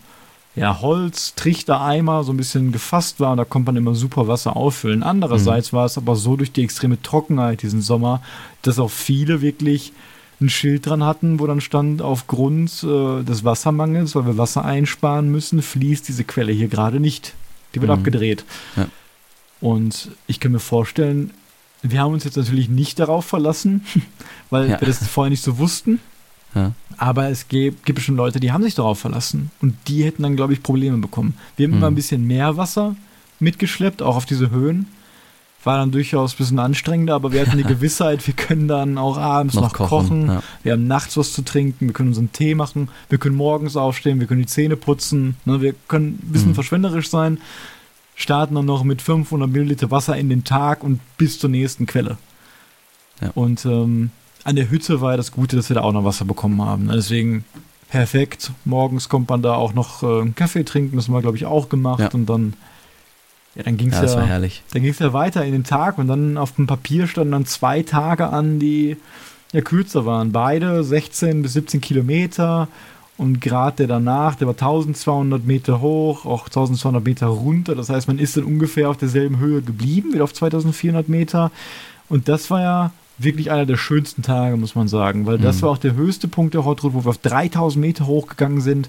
ja, Holz, Trichtereimer so ein bisschen gefasst war und da konnte man immer super Wasser auffüllen. Andererseits mhm. war es aber so durch die extreme Trockenheit diesen Sommer, dass auch viele wirklich ein Schild dran hatten, wo dann stand, aufgrund äh, des Wassermangels, weil wir Wasser einsparen müssen, fließt diese Quelle hier gerade nicht. Die wird mhm. abgedreht. Ja. Und ich kann mir vorstellen, wir haben uns jetzt natürlich nicht darauf verlassen, weil ja. wir das vorher nicht so wussten. Ja. Aber es gibt, gibt schon Leute, die haben sich darauf verlassen. Und die hätten dann, glaube ich, Probleme bekommen. Wir haben mhm. immer ein bisschen mehr Wasser mitgeschleppt, auch auf diese Höhen war dann durchaus ein bisschen anstrengender, aber wir hatten die Gewissheit, wir können dann auch abends noch, noch kochen. kochen. Ja. Wir haben nachts was zu trinken, wir können unseren Tee machen, wir können morgens aufstehen, wir können die Zähne putzen, ne, wir können ein bisschen mhm. verschwenderisch sein, starten dann noch mit 500 Milliliter Wasser in den Tag und bis zur nächsten Quelle. Ja. Und ähm, an der Hütte war ja das Gute, dass wir da auch noch Wasser bekommen haben. Ne, deswegen perfekt. Morgens kommt man da auch noch äh, einen Kaffee trinken, das haben wir, glaube ich, auch gemacht. Ja. Und dann ja, dann ging es ja, ja, herrlich. Dann ging es ja weiter in den Tag und dann auf dem Papier standen dann zwei Tage an, die ja kürzer waren. Beide 16 bis 17 Kilometer und gerade der danach, der war 1200 Meter hoch, auch 1200 Meter runter. Das heißt, man ist dann ungefähr auf derselben Höhe geblieben, wieder auf 2400 Meter. Und das war ja wirklich einer der schönsten Tage, muss man sagen, weil das mhm. war auch der höchste Punkt der Hot Route, wo wir auf 3000 Meter hochgegangen sind.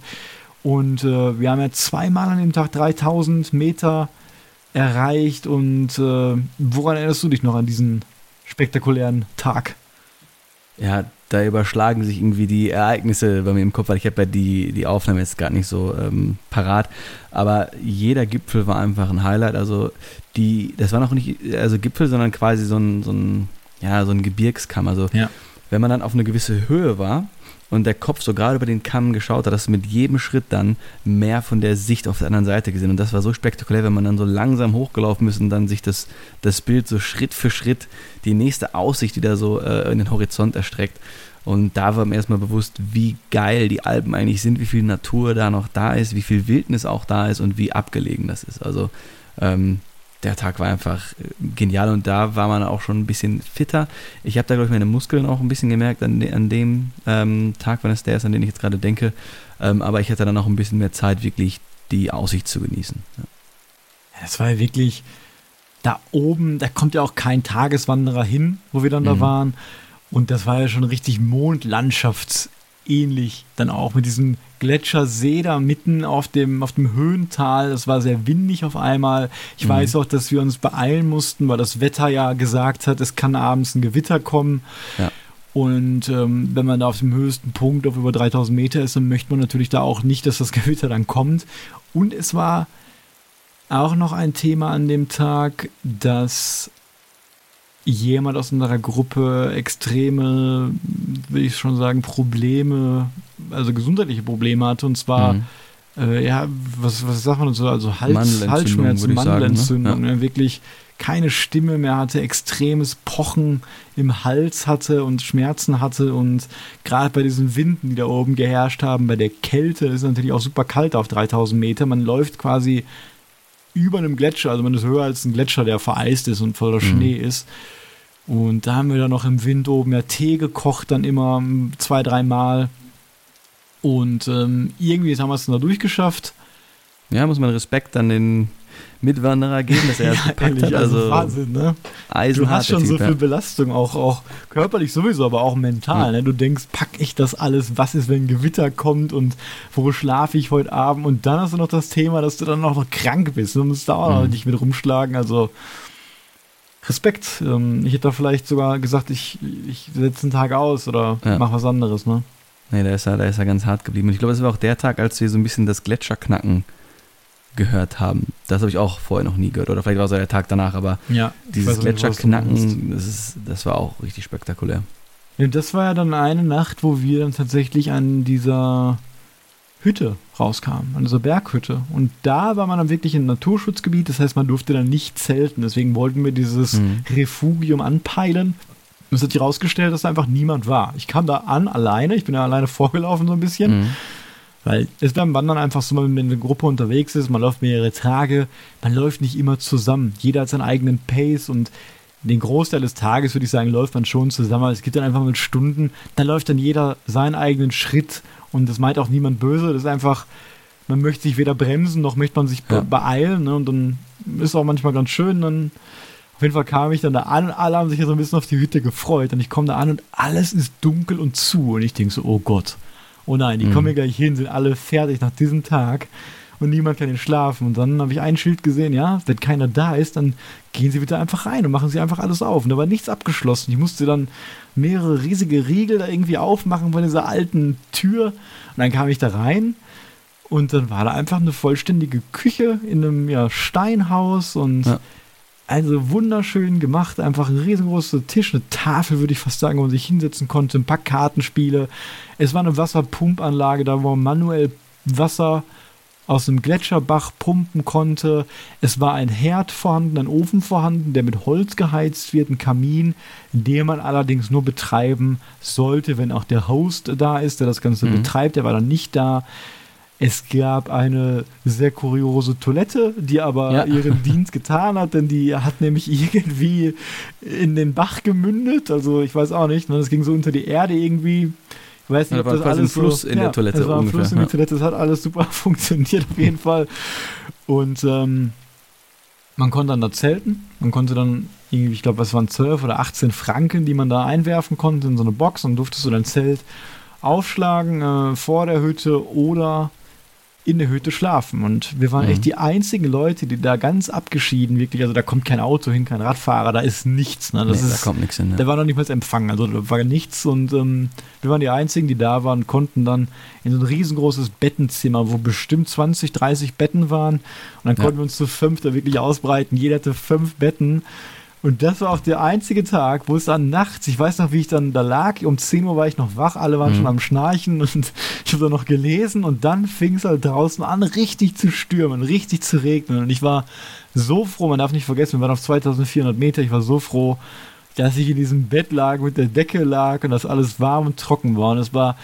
Und äh, wir haben ja zweimal an dem Tag 3000 Meter erreicht und äh, woran erinnerst du dich noch an diesen spektakulären Tag? Ja, da überschlagen sich irgendwie die Ereignisse bei mir im Kopf, weil ich habe ja die, die Aufnahme jetzt gar nicht so ähm, parat. Aber jeder Gipfel war einfach ein Highlight. Also die, das war noch nicht also Gipfel, sondern quasi so ein, so ein, ja, so ein Gebirgskamm. Also ja. wenn man dann auf eine gewisse Höhe war, und der Kopf so gerade über den Kamm geschaut hat, dass du mit jedem Schritt dann mehr von der Sicht auf der anderen Seite gesehen. Und das war so spektakulär, wenn man dann so langsam hochgelaufen ist und dann sich das, das Bild so Schritt für Schritt, die nächste Aussicht wieder so äh, in den Horizont erstreckt. Und da war mir erstmal bewusst, wie geil die Alpen eigentlich sind, wie viel Natur da noch da ist, wie viel Wildnis auch da ist und wie abgelegen das ist. Also ähm, der Tag war einfach äh, genial und da war man auch schon ein bisschen fitter. Ich habe da, glaube ich, meine Muskeln auch ein bisschen gemerkt an, de, an dem ähm, Tag, wenn es der ist, an den ich jetzt gerade denke. Ähm, aber ich hatte dann auch ein bisschen mehr Zeit, wirklich die Aussicht zu genießen. Ja. Das war ja wirklich da oben, da kommt ja auch kein Tageswanderer hin, wo wir dann mhm. da waren. Und das war ja schon richtig mondlandschaftsähnlich. Dann auch mit diesem Gletschersee da mitten auf dem, auf dem Höhental. Das war sehr windig auf einmal. Ich mhm. weiß auch, dass wir uns beeilen mussten, weil das Wetter ja gesagt hat, es kann abends ein Gewitter kommen. Ja. Und ähm, wenn man da auf dem höchsten Punkt auf über 3000 Meter ist, dann möchte man natürlich da auch nicht, dass das Gewitter dann kommt. Und es war auch noch ein Thema an dem Tag, dass jemand aus unserer Gruppe extreme, will ich schon sagen, Probleme, also gesundheitliche Probleme hatte. Und zwar, mhm. äh, ja, was, was sagt man so, also Hals, Halsschmerzen, Mandelentzündung, sagen, ne? ja. wirklich keine Stimme mehr hatte, extremes Pochen im Hals hatte und Schmerzen hatte und gerade bei diesen Winden, die da oben geherrscht haben, bei der Kälte, ist es natürlich auch super kalt auf 3000 Meter. Man läuft quasi über einem Gletscher, also man ist höher als ein Gletscher, der vereist ist und voller mhm. Schnee ist. Und da haben wir dann noch im Wind oben ja Tee gekocht, dann immer zwei, dreimal. Und ähm, irgendwie haben wir es dann da durchgeschafft. Ja, muss man Respekt an den Mitwanderer geben, dass er ja, gepackt ehrlich, hat. Also, also Wahnsinn, ne? Du hast schon so viel Belastung, auch, auch körperlich sowieso, aber auch mental. Mhm. Ne? Du denkst, pack ich das alles? Was ist, wenn Gewitter kommt und wo schlafe ich heute Abend? Und dann hast du noch das Thema, dass du dann noch, noch krank bist. Du musst da auch mhm. noch nicht mit rumschlagen. Also Respekt. Ähm, ich hätte da vielleicht sogar gesagt, ich, ich setze einen Tag aus oder ja. mach was anderes, ne? Nee, da ist er, da ist er ganz hart geblieben. Und ich glaube, es war auch der Tag, als wir so ein bisschen das Gletscherknacken gehört haben. Das habe ich auch vorher noch nie gehört. Oder vielleicht war es der Tag danach, aber ja, dieses Gletscherknacken, das, ist, das war auch richtig spektakulär. Ja, das war ja dann eine Nacht, wo wir dann tatsächlich an dieser Hütte rauskamen, an dieser Berghütte. Und da war man dann wirklich im Naturschutzgebiet, das heißt, man durfte dann nicht zelten. Deswegen wollten wir dieses mhm. Refugium anpeilen. Und es hat sich herausgestellt, dass da einfach niemand war. Ich kam da an, alleine, ich bin ja alleine vorgelaufen so ein bisschen. Mhm. Weil es beim Wandern einfach so, wenn man in einer Gruppe unterwegs ist, man läuft mehrere Tage, man läuft nicht immer zusammen. Jeder hat seinen eigenen Pace und den Großteil des Tages, würde ich sagen, läuft man schon zusammen. Aber es gibt dann einfach mit Stunden, da läuft dann jeder seinen eigenen Schritt und das meint auch niemand böse. Das ist einfach, man möchte sich weder bremsen, noch möchte man sich ja. beeilen. Ne? Und dann ist es auch manchmal ganz schön. Dann auf jeden Fall kam ich dann da an und alle haben sich ja so ein bisschen auf die Hütte gefreut. Und ich komme da an und alles ist dunkel und zu. Und ich denke so, oh Gott oh nein, die mhm. kommen hier gleich hin, sind alle fertig nach diesem Tag und niemand kann hier schlafen. Und dann habe ich ein Schild gesehen, ja, wenn keiner da ist, dann gehen Sie bitte einfach rein und machen Sie einfach alles auf. Und da war nichts abgeschlossen. Ich musste dann mehrere riesige Riegel da irgendwie aufmachen von dieser alten Tür. Und dann kam ich da rein und dann war da einfach eine vollständige Küche in einem ja, Steinhaus und ja. Also wunderschön gemacht, einfach ein riesengroßer Tisch, eine Tafel, würde ich fast sagen, wo man sich hinsetzen konnte, ein paar Kartenspiele. Es war eine Wasserpumpanlage, da wo man manuell Wasser aus einem Gletscherbach pumpen konnte. Es war ein Herd vorhanden, ein Ofen vorhanden, der mit Holz geheizt wird, ein Kamin, den man allerdings nur betreiben sollte, wenn auch der Host da ist, der das Ganze mhm. betreibt. Der war dann nicht da. Es gab eine sehr kuriose Toilette, die aber ja. ihren Dienst getan hat, denn die hat nämlich irgendwie in den Bach gemündet. Also ich weiß auch nicht, ne? es ging so unter die Erde irgendwie. Ich weiß nicht, ja, ob das alles ein Fluss so, in ja, der Toilette. Es war ein ungefähr, Fluss in der Toilette, es hat alles super funktioniert auf jeden Fall. Und ähm, man konnte dann da zelten. Man konnte dann irgendwie, ich glaube, was waren 12 oder 18 Franken, die man da einwerfen konnte in so eine Box und durftest du dein Zelt aufschlagen äh, vor der Hütte oder in der Hütte schlafen. Und wir waren mhm. echt die einzigen Leute, die da ganz abgeschieden, wirklich, also da kommt kein Auto hin, kein Radfahrer, da ist nichts. Ne? Das nee, ist, da kommt nichts hin. Ne? Da war noch nicht mal Empfang, also da war nichts. Und ähm, wir waren die einzigen, die da waren, konnten dann in so ein riesengroßes Bettenzimmer, wo bestimmt 20, 30 Betten waren. Und dann ja. konnten wir uns zu fünf da wirklich ausbreiten. Jeder hatte fünf Betten. Und das war auch der einzige Tag, wo es dann nachts, ich weiß noch, wie ich dann da lag, um 10 Uhr war ich noch wach, alle waren mhm. schon am Schnarchen und ich habe da noch gelesen und dann fing es halt draußen an, richtig zu stürmen, richtig zu regnen. Und ich war so froh, man darf nicht vergessen, wir waren auf 2400 Meter, ich war so froh, dass ich in diesem Bett lag, mit der Decke lag und dass alles warm und trocken war. Und es war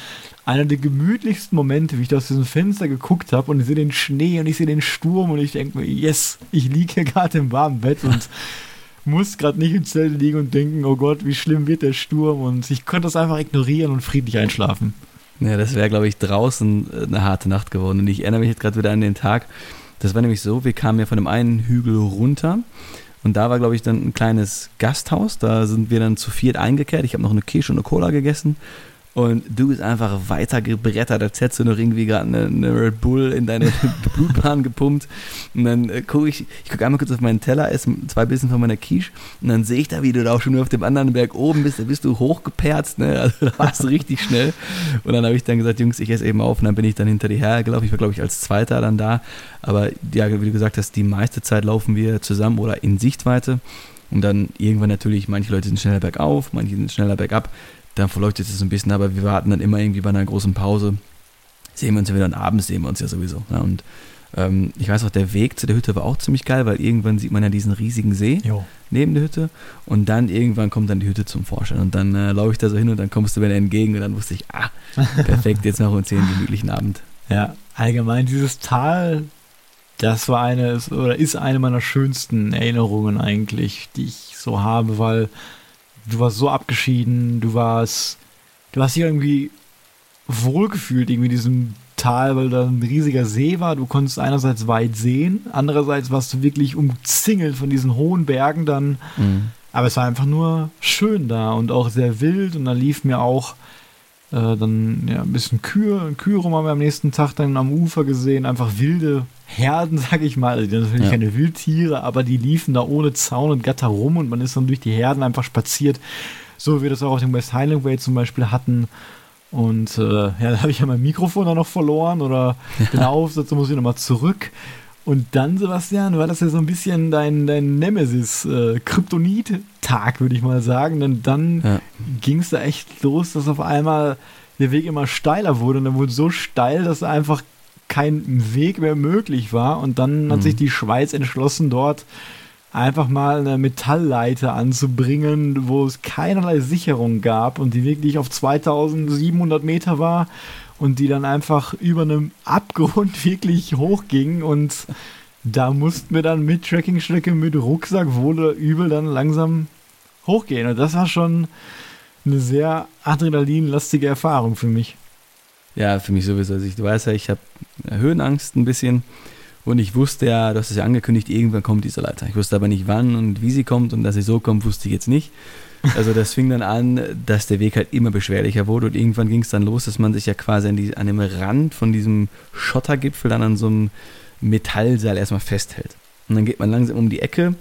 einer der gemütlichsten Momente, wie ich da aus diesem Fenster geguckt habe und ich sehe den Schnee und ich sehe den Sturm und ich denke mir, yes, ich liege hier gerade im warmen Bett und muss gerade nicht im Zelt liegen und denken, oh Gott, wie schlimm wird der Sturm. Und ich konnte das einfach ignorieren und friedlich einschlafen. Ja, das wäre, glaube ich, draußen äh, eine harte Nacht geworden. Und ich erinnere mich jetzt gerade wieder an den Tag. Das war nämlich so, wir kamen ja von dem einen Hügel runter Und da war, glaube ich, dann ein kleines Gasthaus. Da sind wir dann zu viert eingekehrt. Ich habe noch eine Kirsche und eine Cola gegessen. Und du bist einfach weiter gebrettert, als hättest du noch irgendwie gerade eine, eine, Red Bull in deine Blutbahn gepumpt. Und dann äh, gucke ich, ich gucke einmal kurz auf meinen Teller, esse zwei Bissen von meiner Quiche und dann sehe ich da, wie du da auch schon nur auf dem anderen Berg oben bist. Da bist du hochgeperzt, ne? Also da warst du richtig schnell. Und dann habe ich dann gesagt, Jungs, ich esse eben auf. Und dann bin ich dann hinter dir hergelaufen. Ich war, glaube ich, als Zweiter dann da. Aber ja, wie du gesagt hast, die meiste Zeit laufen wir zusammen oder in Sichtweite. Und dann irgendwann natürlich, manche Leute sind schneller bergauf, manche sind schneller bergab dann verleuchtet es ein bisschen, aber wir warten dann immer irgendwie bei einer großen Pause, sehen wir uns ja wieder und abends sehen wir uns ja sowieso. Ja, und ähm, ich weiß auch, der Weg zu der Hütte war auch ziemlich geil, weil irgendwann sieht man ja diesen riesigen See jo. neben der Hütte und dann irgendwann kommt dann die Hütte zum Vorschein und dann äh, laufe ich da so hin und dann kommst du mir entgegen und dann wusste ich, ah, perfekt, jetzt wir uns hier einen gemütlichen Abend. Ja, allgemein dieses Tal, das war eine oder ist eine meiner schönsten Erinnerungen eigentlich, die ich so habe, weil du warst so abgeschieden, du warst, du hast dich irgendwie wohlgefühlt irgendwie in diesem Tal, weil da ein riesiger See war. Du konntest einerseits weit sehen, andererseits warst du wirklich umzingelt von diesen hohen Bergen dann. Mhm. Aber es war einfach nur schön da und auch sehr wild und da lief mir auch äh, dann ja, ein bisschen Kühe, Kühe rum haben wir am nächsten Tag dann am Ufer gesehen, einfach wilde Herden, sag ich mal. Also natürlich ja. keine Wildtiere, aber die liefen da ohne Zaun und Gatter rum und man ist dann durch die Herden einfach spaziert, so wie wir das auch auf dem West Highland Way zum Beispiel hatten. Und äh, ja, da habe ich ja mein Mikrofon dann noch verloren oder den Aufsatz, muss ich nochmal zurück. Und dann, Sebastian, war das ja so ein bisschen dein, dein Nemesis-Kryptonit-Tag, äh, würde ich mal sagen. Denn dann ja. ging es da echt los, dass auf einmal der Weg immer steiler wurde. Und er wurde so steil, dass einfach kein Weg mehr möglich war. Und dann mhm. hat sich die Schweiz entschlossen, dort einfach mal eine Metallleiter anzubringen, wo es keinerlei Sicherung gab und die wirklich auf 2700 Meter war und die dann einfach über einem Abgrund wirklich hochging und da mussten wir dann mit Trekkingstrecke, mit Rucksack wohl oder übel dann langsam hochgehen. Und das war schon eine sehr adrenalinlastige Erfahrung für mich. Ja, für mich sowieso. Also ich, du weißt ja, ich habe Höhenangst ein bisschen und ich wusste ja, du hast es ja angekündigt, irgendwann kommt diese Leiter. Ich wusste aber nicht wann und wie sie kommt und dass sie so kommt, wusste ich jetzt nicht. Also das fing dann an, dass der Weg halt immer beschwerlicher wurde und irgendwann ging es dann los, dass man sich ja quasi an, die, an dem Rand von diesem Schottergipfel dann an so einem Metallseil erstmal festhält. Und dann geht man langsam um die Ecke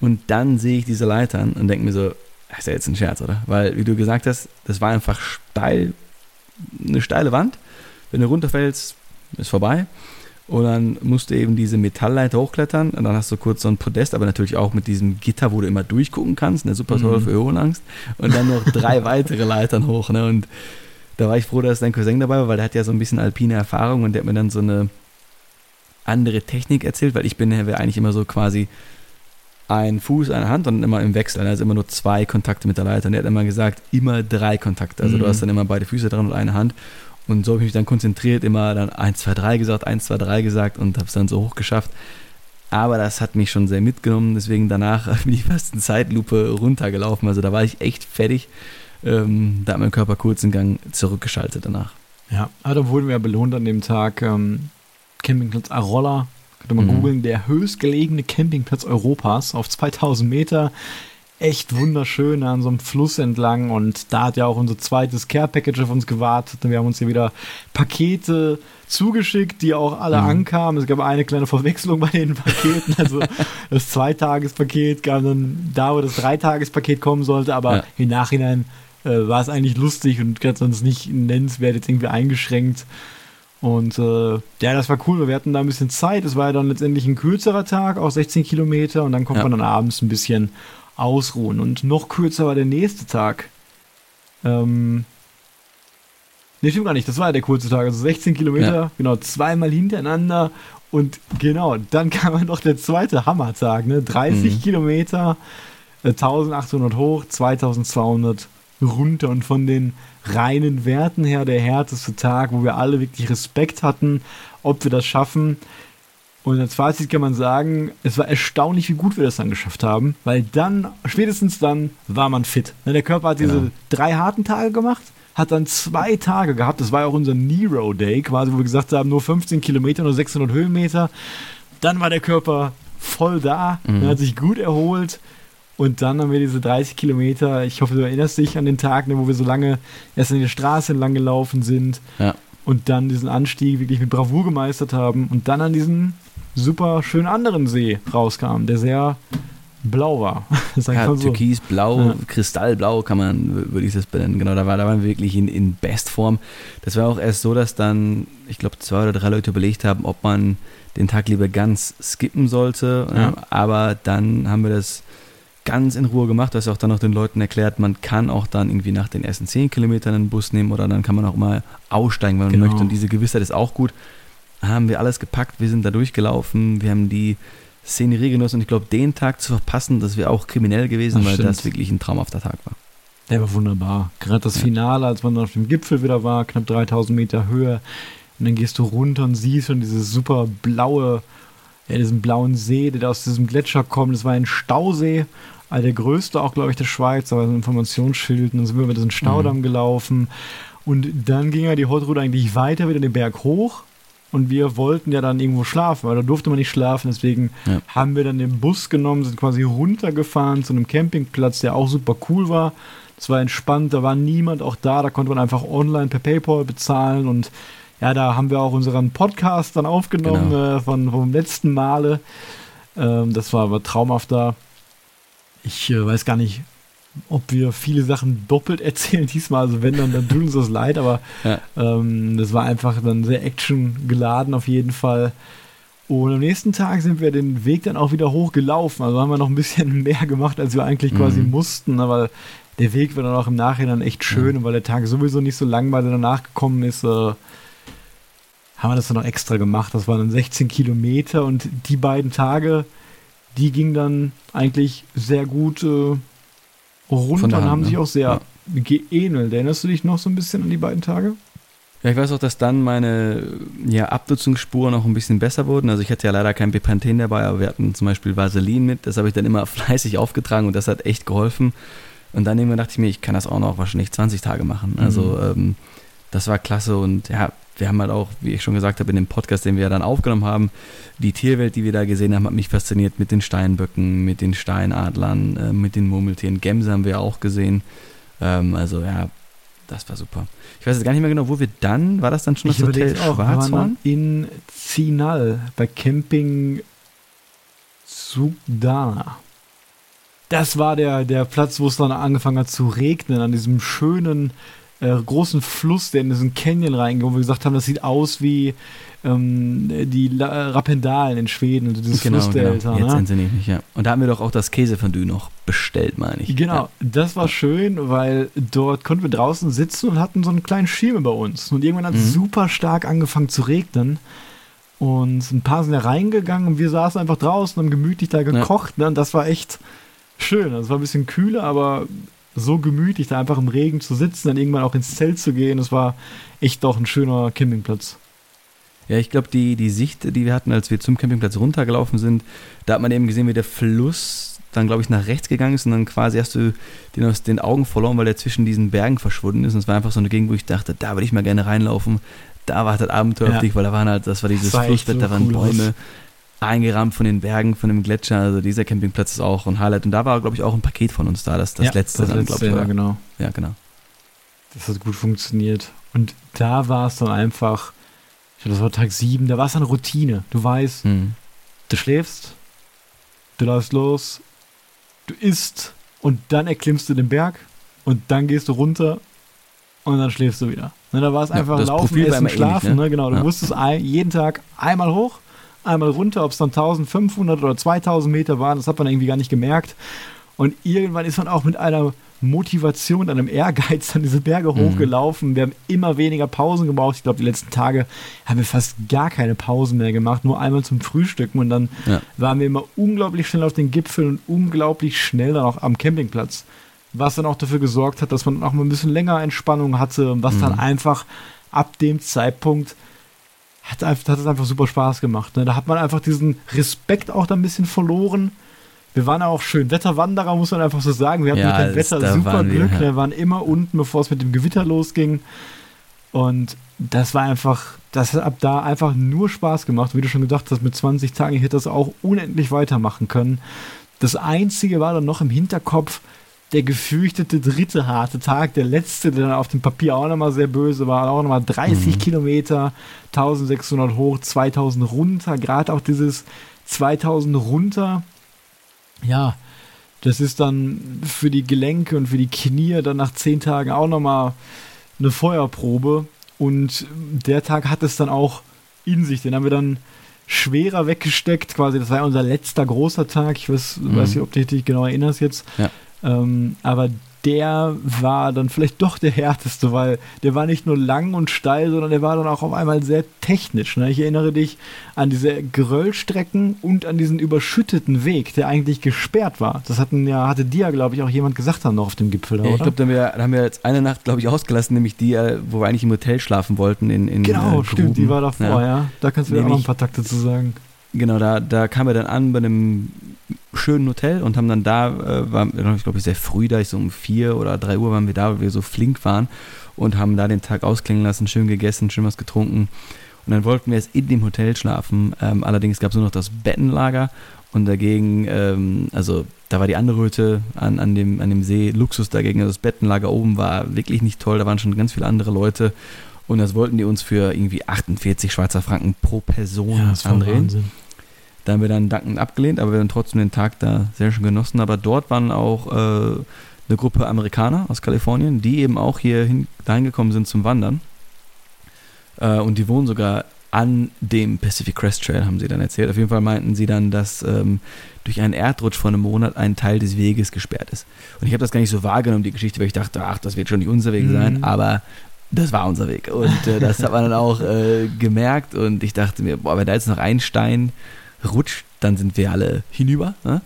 und dann sehe ich diese Leitern und denke mir so, das ist ja jetzt ein Scherz, oder? Weil, wie du gesagt hast, das war einfach steil, eine steile Wand. Wenn du runterfällst, ist vorbei. Und dann musst du eben diese Metallleiter hochklettern und dann hast du kurz so ein Podest, aber natürlich auch mit diesem Gitter, wo du immer durchgucken kannst, ne, super toll mhm. für Höhenangst. Und dann noch drei weitere Leitern hoch. Ne, und da war ich froh, dass dein Cousin dabei war, weil der hat ja so ein bisschen alpine Erfahrung und der hat mir dann so eine andere Technik erzählt, weil ich bin ja eigentlich immer so quasi ein Fuß, eine Hand und immer im Wechsel. Also immer nur zwei Kontakte mit der Leiter. Und er hat immer gesagt, immer drei Kontakte. Also mhm. du hast dann immer beide Füße dran und eine Hand. Und so habe ich mich dann konzentriert, immer dann 1, 2, 3 gesagt, 1, 2, 3 gesagt und habe es dann so hoch geschafft. Aber das hat mich schon sehr mitgenommen, deswegen danach bin ich fast in Zeitlupe runtergelaufen. Also da war ich echt fertig. Ähm, da hat mein Körper kurz den Gang zurückgeschaltet danach. Ja, aber da wurden wir belohnt an dem Tag. Ähm, Campingplatz Arolla, könnte man mhm. googeln, der höchstgelegene Campingplatz Europas auf 2000 Meter echt wunderschön an so einem Fluss entlang und da hat ja auch unser zweites Care-Package auf uns gewartet und wir haben uns hier wieder Pakete zugeschickt, die auch alle mhm. ankamen. Es gab eine kleine Verwechslung bei den Paketen, also das Zweitagespaket kam dann da, wo das Dreitagespaket kommen sollte, aber ja. im Nachhinein äh, war es eigentlich lustig und ganz sonst nicht nennenswert jetzt irgendwie eingeschränkt. Und äh, ja, das war cool. Wir hatten da ein bisschen Zeit. Es war ja dann letztendlich ein kürzerer Tag, auch 16 Kilometer. Und dann kommt ja. man dann abends ein bisschen ausruhen. Und noch kürzer war der nächste Tag. Ähm, ne, stimmt gar nicht. Das war ja der kurze Tag. Also 16 Kilometer, ja. genau, zweimal hintereinander. Und genau, dann kam dann noch der zweite Hammertag. Ne? 30 mhm. Kilometer, äh, 1800 hoch, 2200 runter. Und von den reinen Werten her der härteste Tag, wo wir alle wirklich Respekt hatten, ob wir das schaffen. Und als Fazit kann man sagen, es war erstaunlich, wie gut wir das dann geschafft haben, weil dann, spätestens dann, war man fit. Ne, der Körper hat diese genau. drei harten Tage gemacht, hat dann zwei Tage gehabt, das war ja auch unser Nero Day, quasi, wo wir gesagt haben, nur 15 Kilometer, nur 600 Höhenmeter. Dann war der Körper voll da, mhm. hat sich gut erholt. Und dann haben wir diese 30 Kilometer. Ich hoffe, du erinnerst dich an den Tag, ne, wo wir so lange erst in der Straße entlang gelaufen sind. Ja. Und dann diesen Anstieg wirklich mit Bravour gemeistert haben. Und dann an diesen super schönen anderen See rauskamen, der sehr blau war. ja, so. Türkis, blau, ja. kristallblau kann man, würde ich das benennen. Genau, da, war, da waren wir wirklich in, in Bestform. Das war auch erst so, dass dann, ich glaube, zwei oder drei Leute überlegt haben, ob man den Tag lieber ganz skippen sollte. Ja. Aber dann haben wir das ganz in Ruhe gemacht. Du hast auch dann noch den Leuten erklärt, man kann auch dann irgendwie nach den ersten zehn Kilometern einen Bus nehmen oder dann kann man auch mal aussteigen, wenn man genau. möchte. Und diese Gewissheit ist auch gut. Haben wir alles gepackt, wir sind da durchgelaufen, wir haben die Szenerie genossen und ich glaube, den Tag zu verpassen, das wäre auch kriminell gewesen, Ach, weil stimmt. das wirklich ein traumhafter Tag war. Der war wunderbar. Gerade das Finale, als man auf dem Gipfel wieder war, knapp 3000 Meter Höhe. Und dann gehst du runter und siehst schon dieses super blaue, ja, diesen blauen See, der aus diesem Gletscher kommt. Das war ein Stausee, also der größte auch, glaube ich, der Schweiz, aber so ein Informationsschild. Und dann sind wir über diesen Staudamm mhm. gelaufen. Und dann ging ja die Hot eigentlich weiter wieder den Berg hoch und wir wollten ja dann irgendwo schlafen, weil da durfte man nicht schlafen. Deswegen ja. haben wir dann den Bus genommen, sind quasi runtergefahren zu einem Campingplatz, der auch super cool war. Es war entspannt, da war niemand auch da, da konnte man einfach online per PayPal bezahlen und ja, da haben wir auch unseren Podcast dann aufgenommen genau. äh, von vom letzten Male. Ähm, das war aber traumhaft da. Ich äh, weiß gar nicht, ob wir viele Sachen doppelt erzählen diesmal. Also wenn, dann, dann tut uns das leid, aber ja. ähm, das war einfach dann sehr actiongeladen auf jeden Fall. Und am nächsten Tag sind wir den Weg dann auch wieder hochgelaufen. Also haben wir noch ein bisschen mehr gemacht, als wir eigentlich quasi mhm. mussten, ne, weil der Weg war dann auch im Nachhinein echt schön mhm. und weil der Tag sowieso nicht so lang war, der danach gekommen ist, äh, haben wir das dann noch extra gemacht. Das waren dann 16 Kilometer und die beiden Tage, die gingen dann eigentlich sehr gut äh, runter und haben ne? sich auch sehr ja. geähnelt. Erinnerst du dich noch so ein bisschen an die beiden Tage? Ja, ich weiß auch, dass dann meine ja, Abnutzungsspuren auch ein bisschen besser wurden. Also ich hatte ja leider kein Bepanthen dabei, aber wir hatten zum Beispiel Vaseline mit. Das habe ich dann immer fleißig aufgetragen und das hat echt geholfen. Und dann irgendwann dachte ich mir, ich kann das auch noch wahrscheinlich 20 Tage machen. Also mhm. ähm, das war klasse und ja, wir haben halt auch, wie ich schon gesagt habe, in dem Podcast, den wir ja dann aufgenommen haben, die Tierwelt, die wir da gesehen haben, hat mich fasziniert mit den Steinböcken, mit den Steinadlern, äh, mit den Murmeltieren. Gämse haben wir auch gesehen. Ähm, also ja, das war super. Ich weiß jetzt gar nicht mehr genau, wo wir dann, war das dann schon das Hotel auch, Schwarzhorn? in Zinal bei Camping Sugdana. Das war der, der Platz, wo es dann angefangen hat zu regnen, an diesem schönen äh, großen Fluss, der in diesen Canyon reingeht, wo wir gesagt haben, das sieht aus wie ähm, die La Rappendalen in Schweden, also dieses genau, Flussdelta. Genau. Jetzt ne? mich, ja. Und da haben wir doch auch das Käsefondue noch bestellt, meine ich. Genau, ja. das war schön, weil dort konnten wir draußen sitzen und hatten so einen kleinen Schirm über uns. Und irgendwann hat es mhm. super stark angefangen zu regnen. Und ein paar sind da reingegangen und wir saßen einfach draußen und haben gemütlich da gekocht. Ja. Ne? Und das war echt schön. Das war ein bisschen kühler, aber so gemütlich, da einfach im Regen zu sitzen, dann irgendwann auch ins Zelt zu gehen. Das war echt doch ein schöner Campingplatz. Ja, ich glaube, die, die Sicht, die wir hatten, als wir zum Campingplatz runtergelaufen sind, da hat man eben gesehen, wie der Fluss dann, glaube ich, nach rechts gegangen ist und dann quasi hast du den aus den Augen verloren, weil er zwischen diesen Bergen verschwunden ist. Und es war einfach so eine Gegend, wo ich dachte, da würde ich mal gerne reinlaufen. Da war halt Abenteuer ja. weil da waren halt, das war dieses das Flussbett, so da waren cool Bäume. Aus eingerahmt von den Bergen, von dem Gletscher. Also dieser Campingplatz ist auch ein Highlight. Und da war, glaube ich, auch ein Paket von uns da, das, das ja, letzte das dann, glaube ich. Ja, genau. Ja, genau. Das hat gut funktioniert. Und da war es dann einfach, ich glaube, das war Tag 7, da war es dann Routine. Du weißt, mhm. du schläfst, du läufst los, du isst und dann erklimmst du den Berg und dann gehst du runter und dann schläfst du wieder. Ne, da war es einfach ja, laufen, Profil essen, schlafen. Ähnlich, ne? ne? Genau, du ja. musstest ein, jeden Tag einmal hoch einmal runter, ob es dann 1500 oder 2000 Meter waren, das hat man irgendwie gar nicht gemerkt. Und irgendwann ist man auch mit einer Motivation, einem Ehrgeiz an diese Berge mhm. hochgelaufen. Wir haben immer weniger Pausen gebraucht. Ich glaube, die letzten Tage haben wir fast gar keine Pausen mehr gemacht, nur einmal zum Frühstücken. Und dann ja. waren wir immer unglaublich schnell auf den Gipfeln und unglaublich schnell dann auch am Campingplatz. Was dann auch dafür gesorgt hat, dass man auch mal ein bisschen länger Entspannung hatte, was mhm. dann einfach ab dem Zeitpunkt hat, hat es einfach super Spaß gemacht. Ne? Da hat man einfach diesen Respekt auch da ein bisschen verloren. Wir waren auch schön Wetterwanderer, muss man einfach so sagen. Wir hatten ja, mit dem Wetter super Glück. Wir, ja. Waren immer unten, bevor es mit dem Gewitter losging. Und das war einfach, das hat ab da einfach nur Spaß gemacht. Wie du schon gedacht hast, mit 20 Tagen, hätte das auch unendlich weitermachen können. Das Einzige war dann noch im Hinterkopf, der gefürchtete dritte harte Tag, der letzte, der dann auf dem Papier auch nochmal sehr böse war, auch nochmal 30 mhm. Kilometer, 1600 hoch, 2000 runter, gerade auch dieses 2000 runter, ja, das ist dann für die Gelenke und für die Knie dann nach 10 Tagen auch nochmal eine Feuerprobe und der Tag hat es dann auch in sich, den haben wir dann schwerer weggesteckt, quasi, das war ja unser letzter großer Tag, ich weiß, mhm. weiß nicht, ob du dich genau erinnerst jetzt, ja. Ähm, aber der war dann vielleicht doch der härteste, weil der war nicht nur lang und steil, sondern der war dann auch auf einmal sehr technisch. Ne? Ich erinnere dich an diese Geröllstrecken und an diesen überschütteten Weg, der eigentlich gesperrt war. Das hatten ja, hatte dir, glaube ich, auch jemand gesagt haben noch auf dem Gipfel, ja, Ich glaube, da, da, haben wir jetzt eine Nacht, glaube ich, ausgelassen, nämlich die, äh, wo wir eigentlich im Hotel schlafen wollten. In, in genau, äh, stimmt, die war davor, ja. ja. Da kannst du mir auch noch ein paar Takte zu sagen. Genau, da, da kam er dann an bei einem schönen Hotel und haben dann da, äh, war, ich glaube, sehr früh da, ich so um vier oder drei Uhr waren wir da, weil wir so flink waren und haben da den Tag ausklingen lassen, schön gegessen, schön was getrunken. Und dann wollten wir jetzt in dem Hotel schlafen. Ähm, allerdings gab es nur noch das Bettenlager und dagegen, ähm, also da war die andere Hütte an, an, dem, an dem See, Luxus dagegen. Also das Bettenlager oben war wirklich nicht toll, da waren schon ganz viele andere Leute. Und das wollten die uns für irgendwie 48 Schweizer Franken pro Person ja, andrehen. Wahnsinn. Da haben wir dann dankend abgelehnt, aber wir haben trotzdem den Tag da sehr schön genossen. Aber dort waren auch äh, eine Gruppe Amerikaner aus Kalifornien, die eben auch hier hin, dahin gekommen sind zum Wandern. Äh, und die wohnen sogar an dem Pacific Crest Trail, haben sie dann erzählt. Auf jeden Fall meinten sie dann, dass ähm, durch einen Erdrutsch vor einem Monat ein Teil des Weges gesperrt ist. Und ich habe das gar nicht so wahrgenommen, die Geschichte, weil ich dachte, ach, das wird schon nicht unser Weg mhm. sein, aber das war unser Weg. Und äh, das hat man dann auch äh, gemerkt und ich dachte mir, boah, wenn da jetzt noch ein Stein rutscht, dann sind wir alle hinüber. Ne?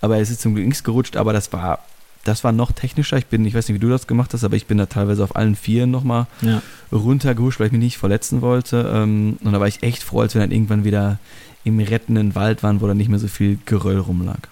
Aber es ist zum Glück nichts gerutscht, aber das war, das war noch technischer. Ich bin, ich weiß nicht, wie du das gemacht hast, aber ich bin da teilweise auf allen Vieren nochmal ja. runtergehuscht, weil ich mich nicht verletzen wollte. Ähm, und da war ich echt froh, als wir dann irgendwann wieder im rettenden Wald waren, wo da nicht mehr so viel Geröll rumlag.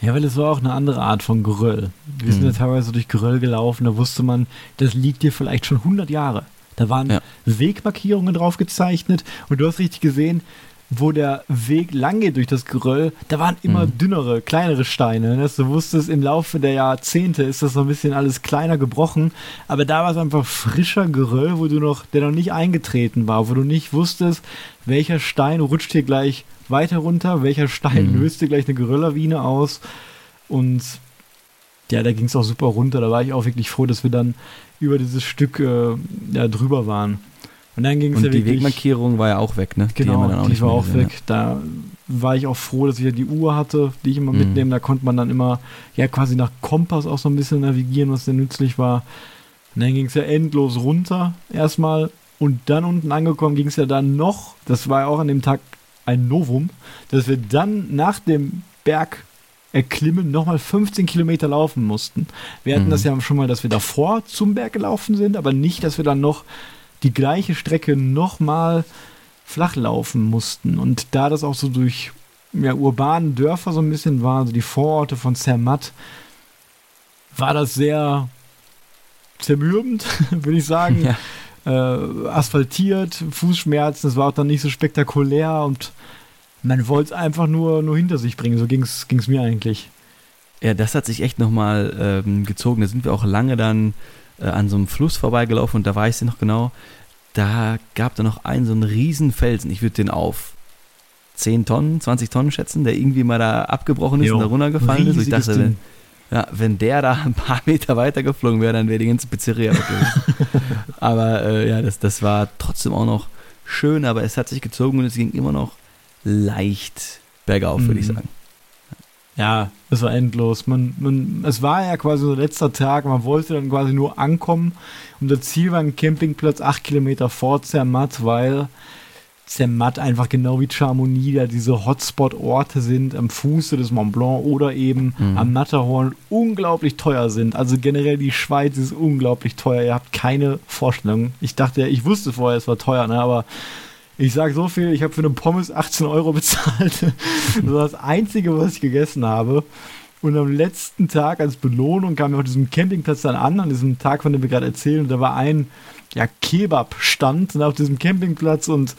Ja, weil es war auch eine andere Art von Geröll. Wir sind mhm. ja teilweise durch Geröll gelaufen, da wusste man, das liegt dir vielleicht schon 100 Jahre. Da waren ja. Wegmarkierungen drauf gezeichnet und du hast richtig gesehen, wo der Weg lang geht durch das Geröll, da waren immer mhm. dünnere, kleinere Steine. Ne? Du wusstest, im Laufe der Jahrzehnte ist das so ein bisschen alles kleiner gebrochen, aber da war es einfach frischer Geröll, wo du noch, der noch nicht eingetreten war, wo du nicht wusstest, welcher Stein rutscht hier gleich weiter runter, welcher Stein mhm. löst dir gleich eine Gerölllawine aus und ja, da ging es auch super runter. Da war ich auch wirklich froh, dass wir dann über dieses Stück äh, ja, drüber waren. Und dann ging es ja die wirklich, Wegmarkierung war ja auch weg, ne? Genau, die, auch die war auch gesehen, weg. Ja. Da war ich auch froh, dass ich ja die Uhr hatte, die ich immer mhm. mitnehme. Da konnte man dann immer ja quasi nach Kompass auch so ein bisschen navigieren, was sehr nützlich war. Und dann ging es ja endlos runter erstmal. Und dann unten angekommen ging es ja dann noch, das war ja auch an dem Tag ein Novum, dass wir dann nach dem Berg erklimmen nochmal 15 Kilometer laufen mussten. Wir hatten mhm. das ja schon mal, dass wir davor zum Berg gelaufen sind, aber nicht, dass wir dann noch die gleiche Strecke nochmal flach laufen mussten. Und da das auch so durch ja, urbanen Dörfer so ein bisschen war, also die Vororte von Zermatt, war das sehr zermürbend, würde ich sagen. Ja. Äh, asphaltiert, Fußschmerzen, das war auch dann nicht so spektakulär und man wollte es einfach nur, nur hinter sich bringen. So ging es mir eigentlich. Ja, das hat sich echt nochmal ähm, gezogen. Da sind wir auch lange dann äh, an so einem Fluss vorbeigelaufen und da weiß ich noch genau, da gab da noch einen so einen riesen Felsen. Ich würde den auf 10 Tonnen, 20 Tonnen schätzen, der irgendwie mal da abgebrochen ist jo, und da runtergefallen ist. Und ich dachte, wenn, ja, wenn der da ein paar Meter weiter geflogen wäre, dann wäre die ganze Pizzeria weg aber äh, ja, das, das war trotzdem auch noch schön, aber es hat sich gezogen und es ging immer noch leicht bergauf, würde mhm. ich sagen ja, es war endlos. Man, man, es war ja quasi so letzter Tag, man wollte dann quasi nur ankommen. Und das Ziel war ein Campingplatz acht Kilometer vor Zermatt, weil Zermatt einfach genau wie Chamonix da diese Hotspot-Orte sind am Fuße des Mont Blanc oder eben mhm. am Matterhorn unglaublich teuer sind. Also generell die Schweiz ist unglaublich teuer. Ihr habt keine Vorstellung. Ich dachte, ich wusste vorher, es war teuer, ne? aber ich sage so viel, ich habe für eine Pommes 18 Euro bezahlt. das war das Einzige, was ich gegessen habe. Und am letzten Tag als Belohnung kamen wir auf diesem Campingplatz dann an, an diesem Tag, von dem wir gerade erzählen. Und da war ein ja, Kebab-Stand auf diesem Campingplatz. Und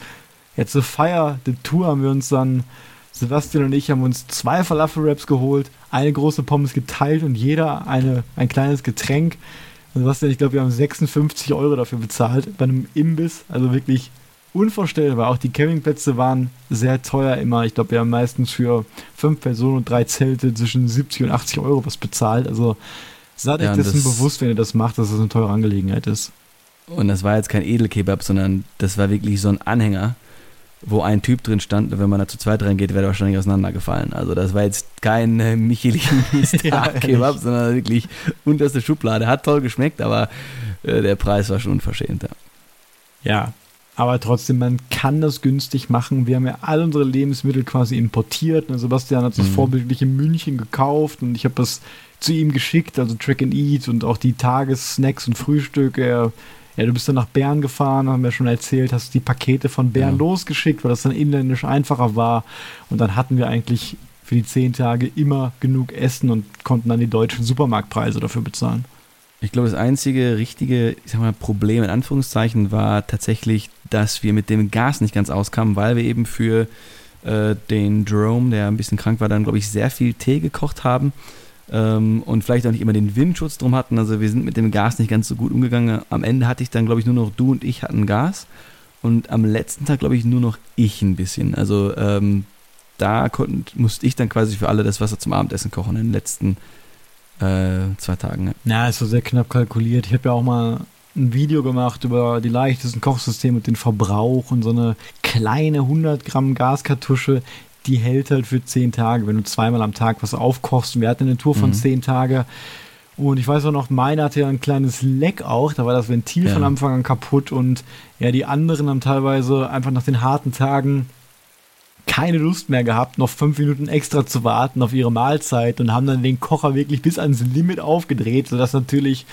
ja, zur Feier der Tour haben wir uns dann, Sebastian und ich, haben uns zwei Falafel-Wraps geholt, eine große Pommes geteilt und jeder eine, ein kleines Getränk. Sebastian, ich glaube, wir haben 56 Euro dafür bezahlt bei einem Imbiss. Also wirklich unvorstellbar. Auch die Campingplätze waren sehr teuer immer. Ich glaube, wir haben meistens für fünf Personen und drei Zelte zwischen 70 und 80 Euro was bezahlt. Also seid euch ja, dessen bewusst, wenn ihr das macht, dass das eine teure Angelegenheit ist. Und das war jetzt kein Edelkebab, sondern das war wirklich so ein Anhänger, wo ein Typ drin stand. Und wenn man da zu zweit reingeht, wäre er wahrscheinlich auseinandergefallen. Also das war jetzt kein äh, Michelin-Star-Kebab, ja, sondern wirklich unterste Schublade. Hat toll geschmeckt, aber äh, der Preis war schon unverschämt. Ja. ja, aber trotzdem, man kann das günstig machen. Wir haben ja all unsere Lebensmittel quasi importiert. Und Sebastian hat das mhm. vorbildlich in München gekauft und ich habe das zu ihm geschickt, also Track and Eat und auch die Tagessnacks und Frühstücke. Er, ja, du bist dann nach Bern gefahren, haben wir schon erzählt, hast die Pakete von Bern ja. losgeschickt, weil das dann inländisch einfacher war. Und dann hatten wir eigentlich für die zehn Tage immer genug Essen und konnten dann die deutschen Supermarktpreise dafür bezahlen. Ich glaube, das einzige richtige, ich sag mal, Problem in Anführungszeichen war tatsächlich, dass wir mit dem Gas nicht ganz auskamen, weil wir eben für äh, den Jerome, der ein bisschen krank war, dann, glaube ich, sehr viel Tee gekocht haben ähm, und vielleicht auch nicht immer den Windschutz drum hatten. Also wir sind mit dem Gas nicht ganz so gut umgegangen. Am Ende hatte ich dann, glaube ich, nur noch du und ich hatten Gas und am letzten Tag, glaube ich, nur noch ich ein bisschen. Also ähm, da konnt, musste ich dann quasi für alle das Wasser zum Abendessen kochen in den letzten äh, zwei Tagen. Ja, ja ist so sehr knapp kalkuliert. Ich habe ja auch mal ein Video gemacht über die leichtesten Kochsysteme und den Verbrauch und so eine kleine 100 Gramm Gaskartusche, die hält halt für 10 Tage, wenn du zweimal am Tag was aufkochst. Und wir hatten eine Tour von mhm. 10 Tagen. Und ich weiß auch noch, meine hatte ja ein kleines Leck auch, da war das Ventil ja. von Anfang an kaputt und ja, die anderen haben teilweise einfach nach den harten Tagen keine Lust mehr gehabt, noch fünf Minuten extra zu warten auf ihre Mahlzeit und haben dann den Kocher wirklich bis ans Limit aufgedreht, sodass natürlich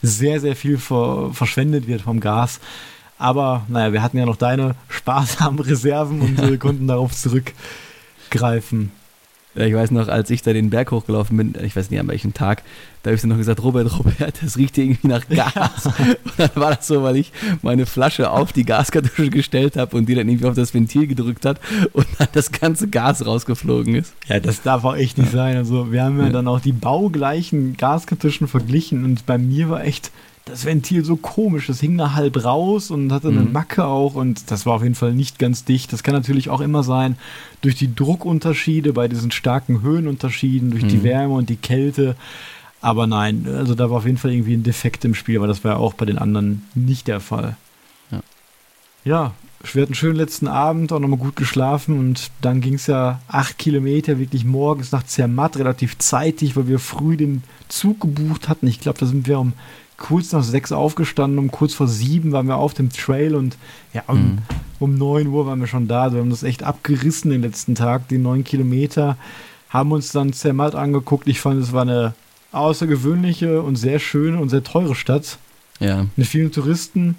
sehr, sehr viel ver verschwendet wird vom Gas. Aber naja, wir hatten ja noch deine sparsamen Reserven und äh, konnten darauf zurückgreifen. Ja, ich weiß noch, als ich da den Berg hochgelaufen bin, ich weiß nicht an welchem Tag, da habe ich dann noch gesagt, Robert, Robert, das riecht irgendwie nach Gas. Ja. Und dann war das so, weil ich meine Flasche auf die Gaskartusche gestellt habe und die dann irgendwie auf das Ventil gedrückt hat und dann das ganze Gas rausgeflogen ist. Ja, das darf auch echt nicht sein. Also wir haben ja, ja. dann auch die baugleichen Gaskartuschen verglichen und bei mir war echt das Ventil so komisch. Das hing da halb raus und hatte eine mhm. Macke auch und das war auf jeden Fall nicht ganz dicht. Das kann natürlich auch immer sein durch die Druckunterschiede bei diesen starken Höhenunterschieden, durch mhm. die Wärme und die Kälte. Aber nein, also da war auf jeden Fall irgendwie ein Defekt im Spiel, aber das war ja auch bei den anderen nicht der Fall. Ja, ja wir hatten einen schönen letzten Abend, auch nochmal gut geschlafen und dann ging es ja acht Kilometer wirklich morgens nach Zermatt, relativ zeitig, weil wir früh den Zug gebucht hatten. Ich glaube, da sind wir um kurz nach sechs aufgestanden, um kurz vor sieben waren wir auf dem Trail und ja, um, mhm. um neun Uhr waren wir schon da. Also wir haben das echt abgerissen den letzten Tag, die neun Kilometer, haben uns dann Zermatt angeguckt. Ich fand, es war eine außergewöhnliche und sehr schöne und sehr teure Stadt. Ja. Mit vielen Touristen.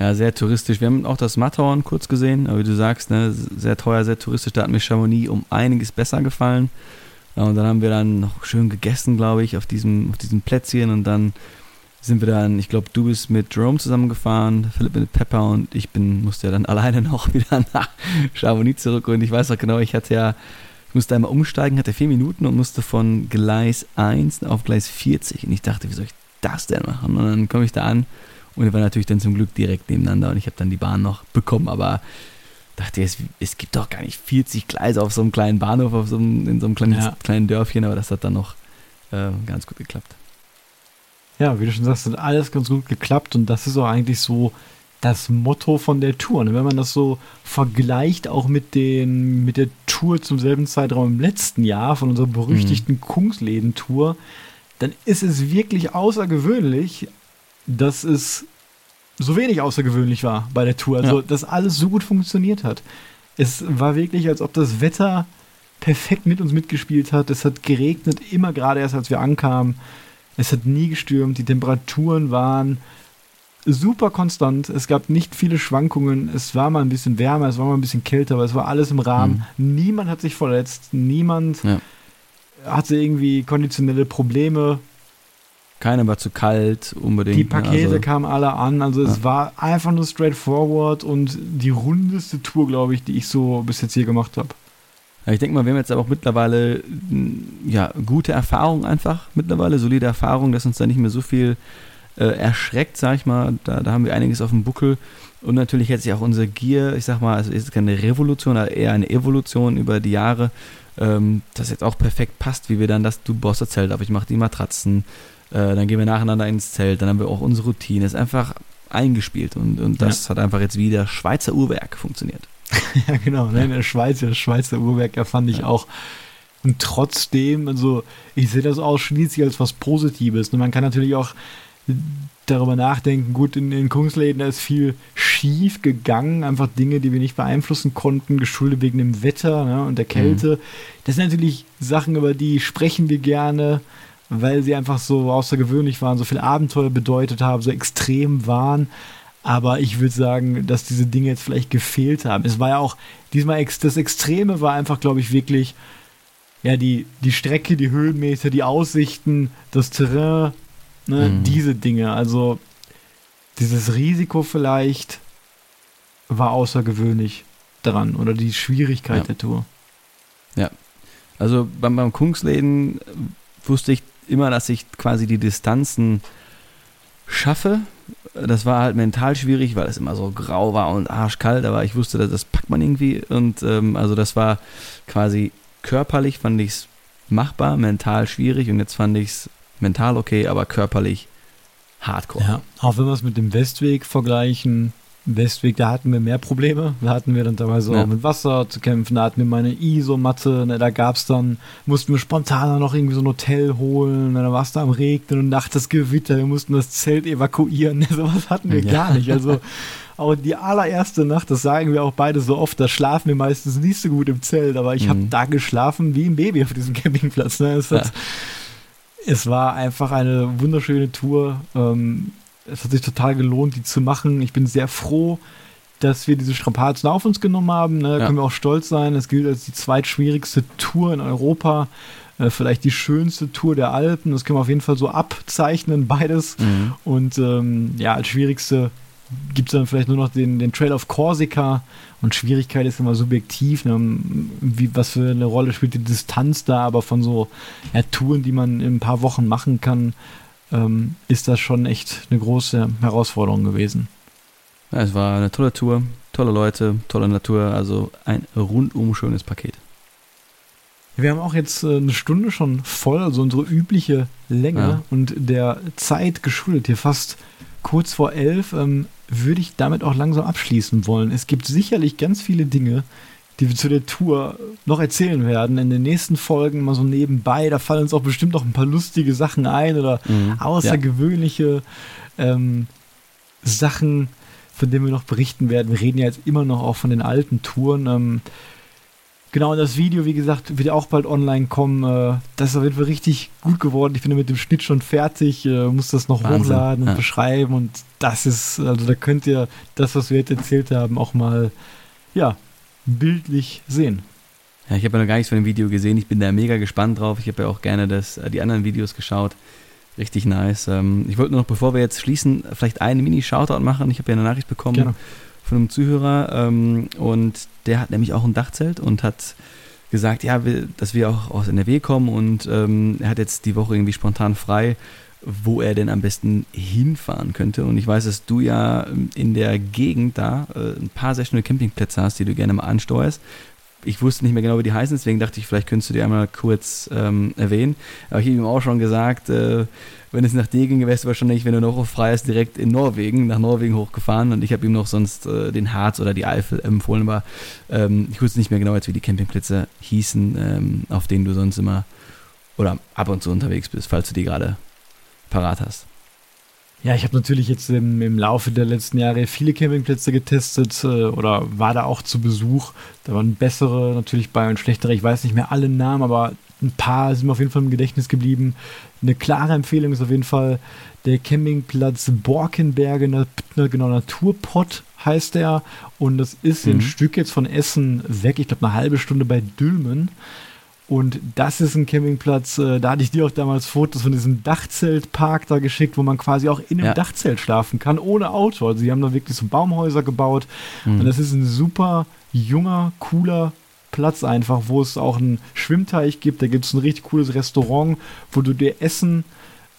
Ja, sehr touristisch. Wir haben auch das Matterhorn kurz gesehen, aber wie du sagst, ne, sehr teuer, sehr touristisch. Da hat mir Chamonix um einiges besser gefallen. Und dann haben wir dann noch schön gegessen, glaube ich, auf diesem, auf diesem Plätzchen und dann sind wir dann, ich glaube, du bist mit Jerome zusammengefahren, Philipp mit Pepper und ich bin, musste ja dann alleine noch wieder nach Chamonix zurück. Und ich weiß auch genau, ich hatte ja, ich musste einmal umsteigen, hatte vier Minuten und musste von Gleis 1 auf Gleis 40 und ich dachte, wie soll ich das denn machen? Und dann komme ich da an und wir waren natürlich dann zum Glück direkt nebeneinander und ich habe dann die Bahn noch bekommen, aber dachte, es, es gibt doch gar nicht 40 Gleise auf so einem kleinen Bahnhof, auf so einem, in so einem kleinen, ja. kleinen Dörfchen, aber das hat dann noch äh, ganz gut geklappt ja, wie du schon sagst, hat alles ganz gut geklappt und das ist auch eigentlich so das Motto von der Tour. Und wenn man das so vergleicht, auch mit, den, mit der Tour zum selben Zeitraum im letzten Jahr, von unserer berüchtigten mhm. Kungsläden-Tour, dann ist es wirklich außergewöhnlich, dass es so wenig außergewöhnlich war bei der Tour. Also, ja. dass alles so gut funktioniert hat. Es war wirklich, als ob das Wetter perfekt mit uns mitgespielt hat. Es hat geregnet, immer gerade erst, als wir ankamen. Es hat nie gestürmt, die Temperaturen waren super konstant. Es gab nicht viele Schwankungen. Es war mal ein bisschen wärmer, es war mal ein bisschen kälter, aber es war alles im Rahmen. Mhm. Niemand hat sich verletzt, niemand ja. hatte irgendwie konditionelle Probleme. Keiner war zu kalt unbedingt. Die Pakete also, kamen alle an. Also es Ja. war einfach nur straightforward und die rundeste Tour, glaube ich, die ich so bis jetzt hier gemacht habe. Ja, ich denke mal, wir haben jetzt aber auch mittlerweile ja, gute Erfahrung einfach, mittlerweile solide Erfahrung, dass uns da nicht mehr so viel äh, erschreckt, sag ich mal. Da, da haben wir einiges auf dem Buckel. Und natürlich hat sich auch unser Gear, ich sag mal, also ist keine Revolution, aber eher eine Evolution über die Jahre, ähm, das jetzt auch perfekt passt, wie wir dann das, du baust das Zelt auf, ich mache die Matratzen, äh, dann gehen wir nacheinander ins Zelt, dann haben wir auch unsere Routine. ist einfach eingespielt und, und das hat einfach jetzt wieder Schweizer Uhrwerk funktioniert. Ja, genau. Ne? In der Schweiz, das Schweizer Uhrwerk erfand ich Ja. auch. Und trotzdem, also ich sehe das ausschließlich als was Positives. Und man kann natürlich auch darüber nachdenken, gut, in den Kunstläden da ist viel schief gegangen, einfach Dinge, die wir nicht beeinflussen konnten, geschuldet wegen dem Wetter ne, und der Kälte. Das sind natürlich Sachen, über die sprechen wir gerne, weil sie einfach so außergewöhnlich waren, so viel Abenteuer bedeutet haben, so extrem waren. Aber ich würde sagen, dass diese Dinge jetzt vielleicht gefehlt haben. Es war ja auch, diesmal ex das Extreme war einfach, glaube ich, wirklich, ja, die, die Strecke, die Höhenmeter, die Aussichten, das Terrain, ne, Mhm. diese Dinge. Also dieses Risiko vielleicht war außergewöhnlich dran oder die Schwierigkeit Ja. der Tour. Also beim, beim Kungsläden wusste ich immer, dass ich quasi die Distanzen schaffe. Das war halt mental schwierig, weil es immer so grau war und arschkalt, aber ich wusste, dass das packt man irgendwie. Und ähm, also das war quasi körperlich fand ich es machbar, mental schwierig und jetzt fand ich es mental okay, aber körperlich hardcore. Ja, auch wenn wir es mit dem Westweg vergleichen, Westweg, da hatten wir mehr Probleme. Da hatten wir dann teilweise Ja. auch mit Wasser zu kämpfen. Da hatten wir meine Isomatte. Ne, da gab es dann, mussten wir spontan noch irgendwie so ein Hotel holen. Ne, da war es da am Regnen und nachts Gewitter. Wir mussten das Zelt evakuieren. Ne, sowas hatten wir Ja. gar nicht. Also auch die allererste Nacht, das sagen wir auch beide so oft, da schlafen wir meistens nicht so gut im Zelt. Aber ich habe Mhm. da geschlafen wie ein Baby auf diesem Campingplatz. Ne? Es, hat, Ja. es war einfach eine wunderschöne Tour. Ähm, es hat sich total gelohnt, die zu machen. Ich bin sehr froh, dass wir diese Strapazen auf uns genommen haben. Ne? Da Ja. können wir auch stolz sein. Es gilt als die zweitschwierigste Tour in Europa. Äh, vielleicht die schönste Tour der Alpen. Das können wir auf jeden Fall so abzeichnen, beides. Mhm. Und ähm, ja, als schwierigste gibt es dann vielleicht nur noch den, den Trail of Corsica. Und Schwierigkeit ist immer subjektiv. Ne? Wie, was für eine Rolle spielt die Distanz da? Aber von so ja, Touren, die man in ein paar Wochen machen kann, ähm, ist das schon echt eine große Herausforderung gewesen. Ja, es war eine tolle Tour, tolle Leute, tolle Natur, also ein rundum schönes Paket. Wir haben auch jetzt äh, eine Stunde schon voll, also unsere übliche Länge Ja. und der Zeit geschuldet, hier fast kurz vor elf, ähm, würde ich damit auch langsam abschließen wollen. Es gibt sicherlich ganz viele Dinge, die wir zu der Tour noch erzählen werden. In den nächsten Folgen mal so nebenbei, da fallen uns auch bestimmt noch ein paar lustige Sachen ein oder Mhm. außergewöhnliche ähm, Sachen, von denen wir noch berichten werden. Wir reden ja jetzt immer noch auch von den alten Touren. Ähm, genau, und das Video, wie gesagt, wird ja auch bald online kommen. Äh, das ist auf jeden Fall richtig gut geworden. Ich bin mit dem Schnitt schon fertig, äh, muss das noch Wahnsinn, hochladen und ja. beschreiben. Und das ist, also da könnt ihr das, was wir jetzt erzählt haben, auch mal, ja, bildlich sehen. Ja, ich habe ja noch gar nichts von dem Video gesehen. Ich bin da mega gespannt drauf. Ich habe ja auch gerne das, äh, die anderen Videos geschaut. Richtig nice. Ähm, ich wollte nur noch, bevor wir jetzt schließen, vielleicht einen Mini-Shoutout machen. Ich habe ja eine Nachricht bekommen Gerne. von einem Zuhörer ähm, und der hat nämlich auch ein Dachzelt und hat gesagt, ja, dass wir auch aus NRW kommen und ähm, er hat jetzt die Woche irgendwie spontan frei, wo er denn am besten hinfahren könnte. Und ich weiß, dass du ja ähm, in der Gegend da äh, ein paar sehr schöne Campingplätze hast, die du gerne mal ansteuerst. Ich wusste nicht mehr genau, wie die heißen, deswegen dachte ich, vielleicht könntest du die einmal kurz ähm, erwähnen. Aber ich habe ihm auch schon gesagt, äh, wenn es nach dir ging, wärst du wahrscheinlich, wenn du noch frei ist, direkt in Norwegen, nach Norwegen hochgefahren. Und ich habe ihm noch sonst äh, den Harz oder die Eifel empfohlen, aber ähm, ich wusste nicht mehr genau, jetzt, wie die Campingplätze hießen, ähm, auf denen du sonst immer oder ab und zu unterwegs bist, falls du die gerade parat hast. Ja, ich habe natürlich jetzt im, im Laufe der letzten Jahre viele Campingplätze getestet äh, oder war da auch zu Besuch. Da waren bessere natürlich bei und schlechtere. Ich weiß nicht mehr alle Namen, aber ein paar sind mir auf jeden Fall im Gedächtnis geblieben. Eine klare Empfehlung ist auf jeden Fall der Campingplatz Borkenberge, na, na, genau, Naturpott heißt der. Und das ist Mhm. ein Stück jetzt von Essen weg. Ich glaube, eine halbe Stunde bei Dülmen. Und das ist ein Campingplatz, äh, da hatte ich dir auch damals Fotos von diesem Dachzeltpark da geschickt, wo man quasi auch in einem Ja. Dachzelt schlafen kann, ohne Auto. Also sie haben da wirklich so Baumhäuser gebaut. Und das ist ein super junger, cooler Platz einfach, wo es auch einen Schwimmteich gibt. Da gibt es ein richtig cooles Restaurant, wo du dir Essen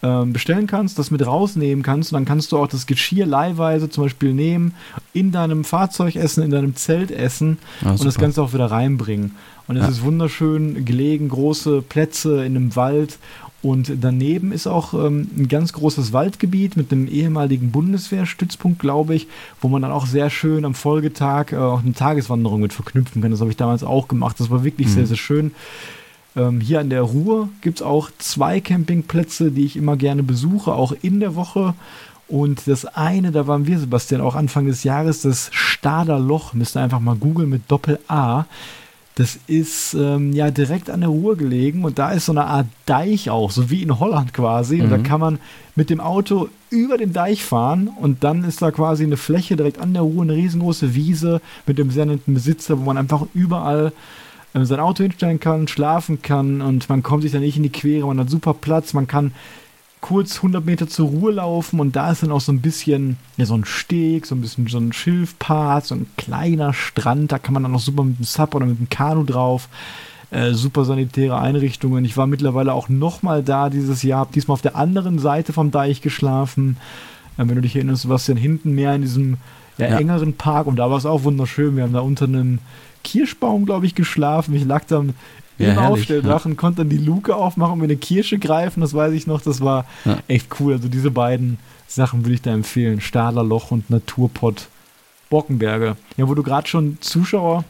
ähm, bestellen kannst, das mit rausnehmen kannst und dann kannst du auch das Geschirr leihweise zum Beispiel nehmen, in deinem Fahrzeug essen, in deinem Zelt essen Ah, und das. Ganze auch wieder reinbringen. Und es Ja. ist wunderschön gelegen, große Plätze in einem Wald und daneben ist auch ähm, ein ganz großes Waldgebiet mit einem ehemaligen Bundeswehrstützpunkt, glaube ich, wo man dann auch sehr schön am Folgetag äh, auch eine Tageswanderung mit verknüpfen kann. Das habe ich damals auch gemacht. Das war wirklich Mhm. sehr, sehr schön. Ähm, hier an der Ruhr gibt es auch zwei Campingplätze, die ich immer gerne besuche, auch in der Woche. Und das eine, da waren wir, Sebastian, auch Anfang des Jahres, das Stader Loch. Müsst ihr einfach mal googeln mit Doppel-A. Das ist ähm, ja direkt an der Ruhr gelegen und da ist so eine Art Deich auch, so wie in Holland quasi. Und da Mhm. kann man mit dem Auto über den Deich fahren und dann ist da quasi eine Fläche direkt an der Ruhr, eine riesengroße Wiese mit dem sehr netten Besitzer, wo man einfach überall sein Auto hinstellen kann, schlafen kann und man kommt sich da nicht in die Quere, man hat super Platz, man kann kurz 100 Meter zur Ruhe laufen und da ist dann auch so ein bisschen, ja, so ein Steg, so ein bisschen so ein Schilfpfad, so ein kleiner Strand, da kann man dann noch super mit dem Sub oder mit dem Kanu drauf. Äh, super sanitäre Einrichtungen. Ich war mittlerweile auch nochmal da dieses Jahr, hab diesmal auf der anderen Seite vom Deich geschlafen. Äh, wenn du dich erinnerst, was denn hinten mehr in diesem ja, Ja. engeren Park und da war es auch wunderschön. Wir haben da unter einem Kirschbaum, glaube ich, geschlafen. Ich lag dann Ja, im herrlich, Aufstelldach und konnte dann die Luke aufmachen und mir eine Kirsche greifen. Das weiß ich noch. Das war Ja. echt cool. Also diese beiden Sachen würde ich da empfehlen. Stahlerloch und Naturpott Bockenberge. Ja, wo du gerade schon Zuschauer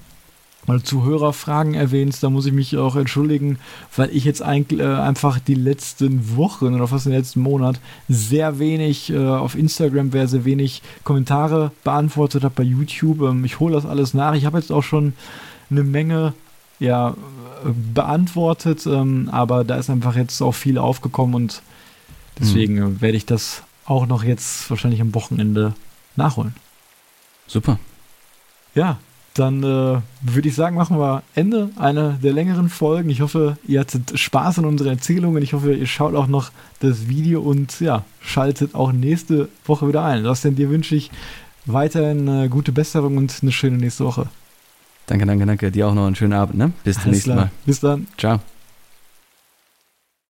oder Zuhörerfragen erwähnst, da muss ich mich auch entschuldigen, weil ich jetzt eigentlich äh, einfach die letzten Wochen oder fast den letzten Monat sehr wenig äh, auf Instagram, sehr, sehr wenig Kommentare beantwortet habe bei YouTube. Ähm, ich hole das alles nach. Ich habe jetzt auch schon eine Menge ja, äh, beantwortet, ähm, aber da ist einfach jetzt auch viel aufgekommen und deswegen äh, werde ich das auch noch jetzt wahrscheinlich am Wochenende nachholen. Super. Ja, dann äh, würde ich sagen, machen wir Ende einer der längeren Folgen. Ich hoffe, ihr hattet Spaß an unseren Erzählungen. Ich hoffe, ihr schaut auch noch das Video und ja, schaltet auch nächste Woche wieder ein. Sebastian, dir wünsche ich weiterhin äh, gute Besserung und eine schöne nächste Woche. Danke, danke, danke. Dir auch noch einen schönen Abend, ne? Bis zum nächsten. Mal. Bis dann. Ciao.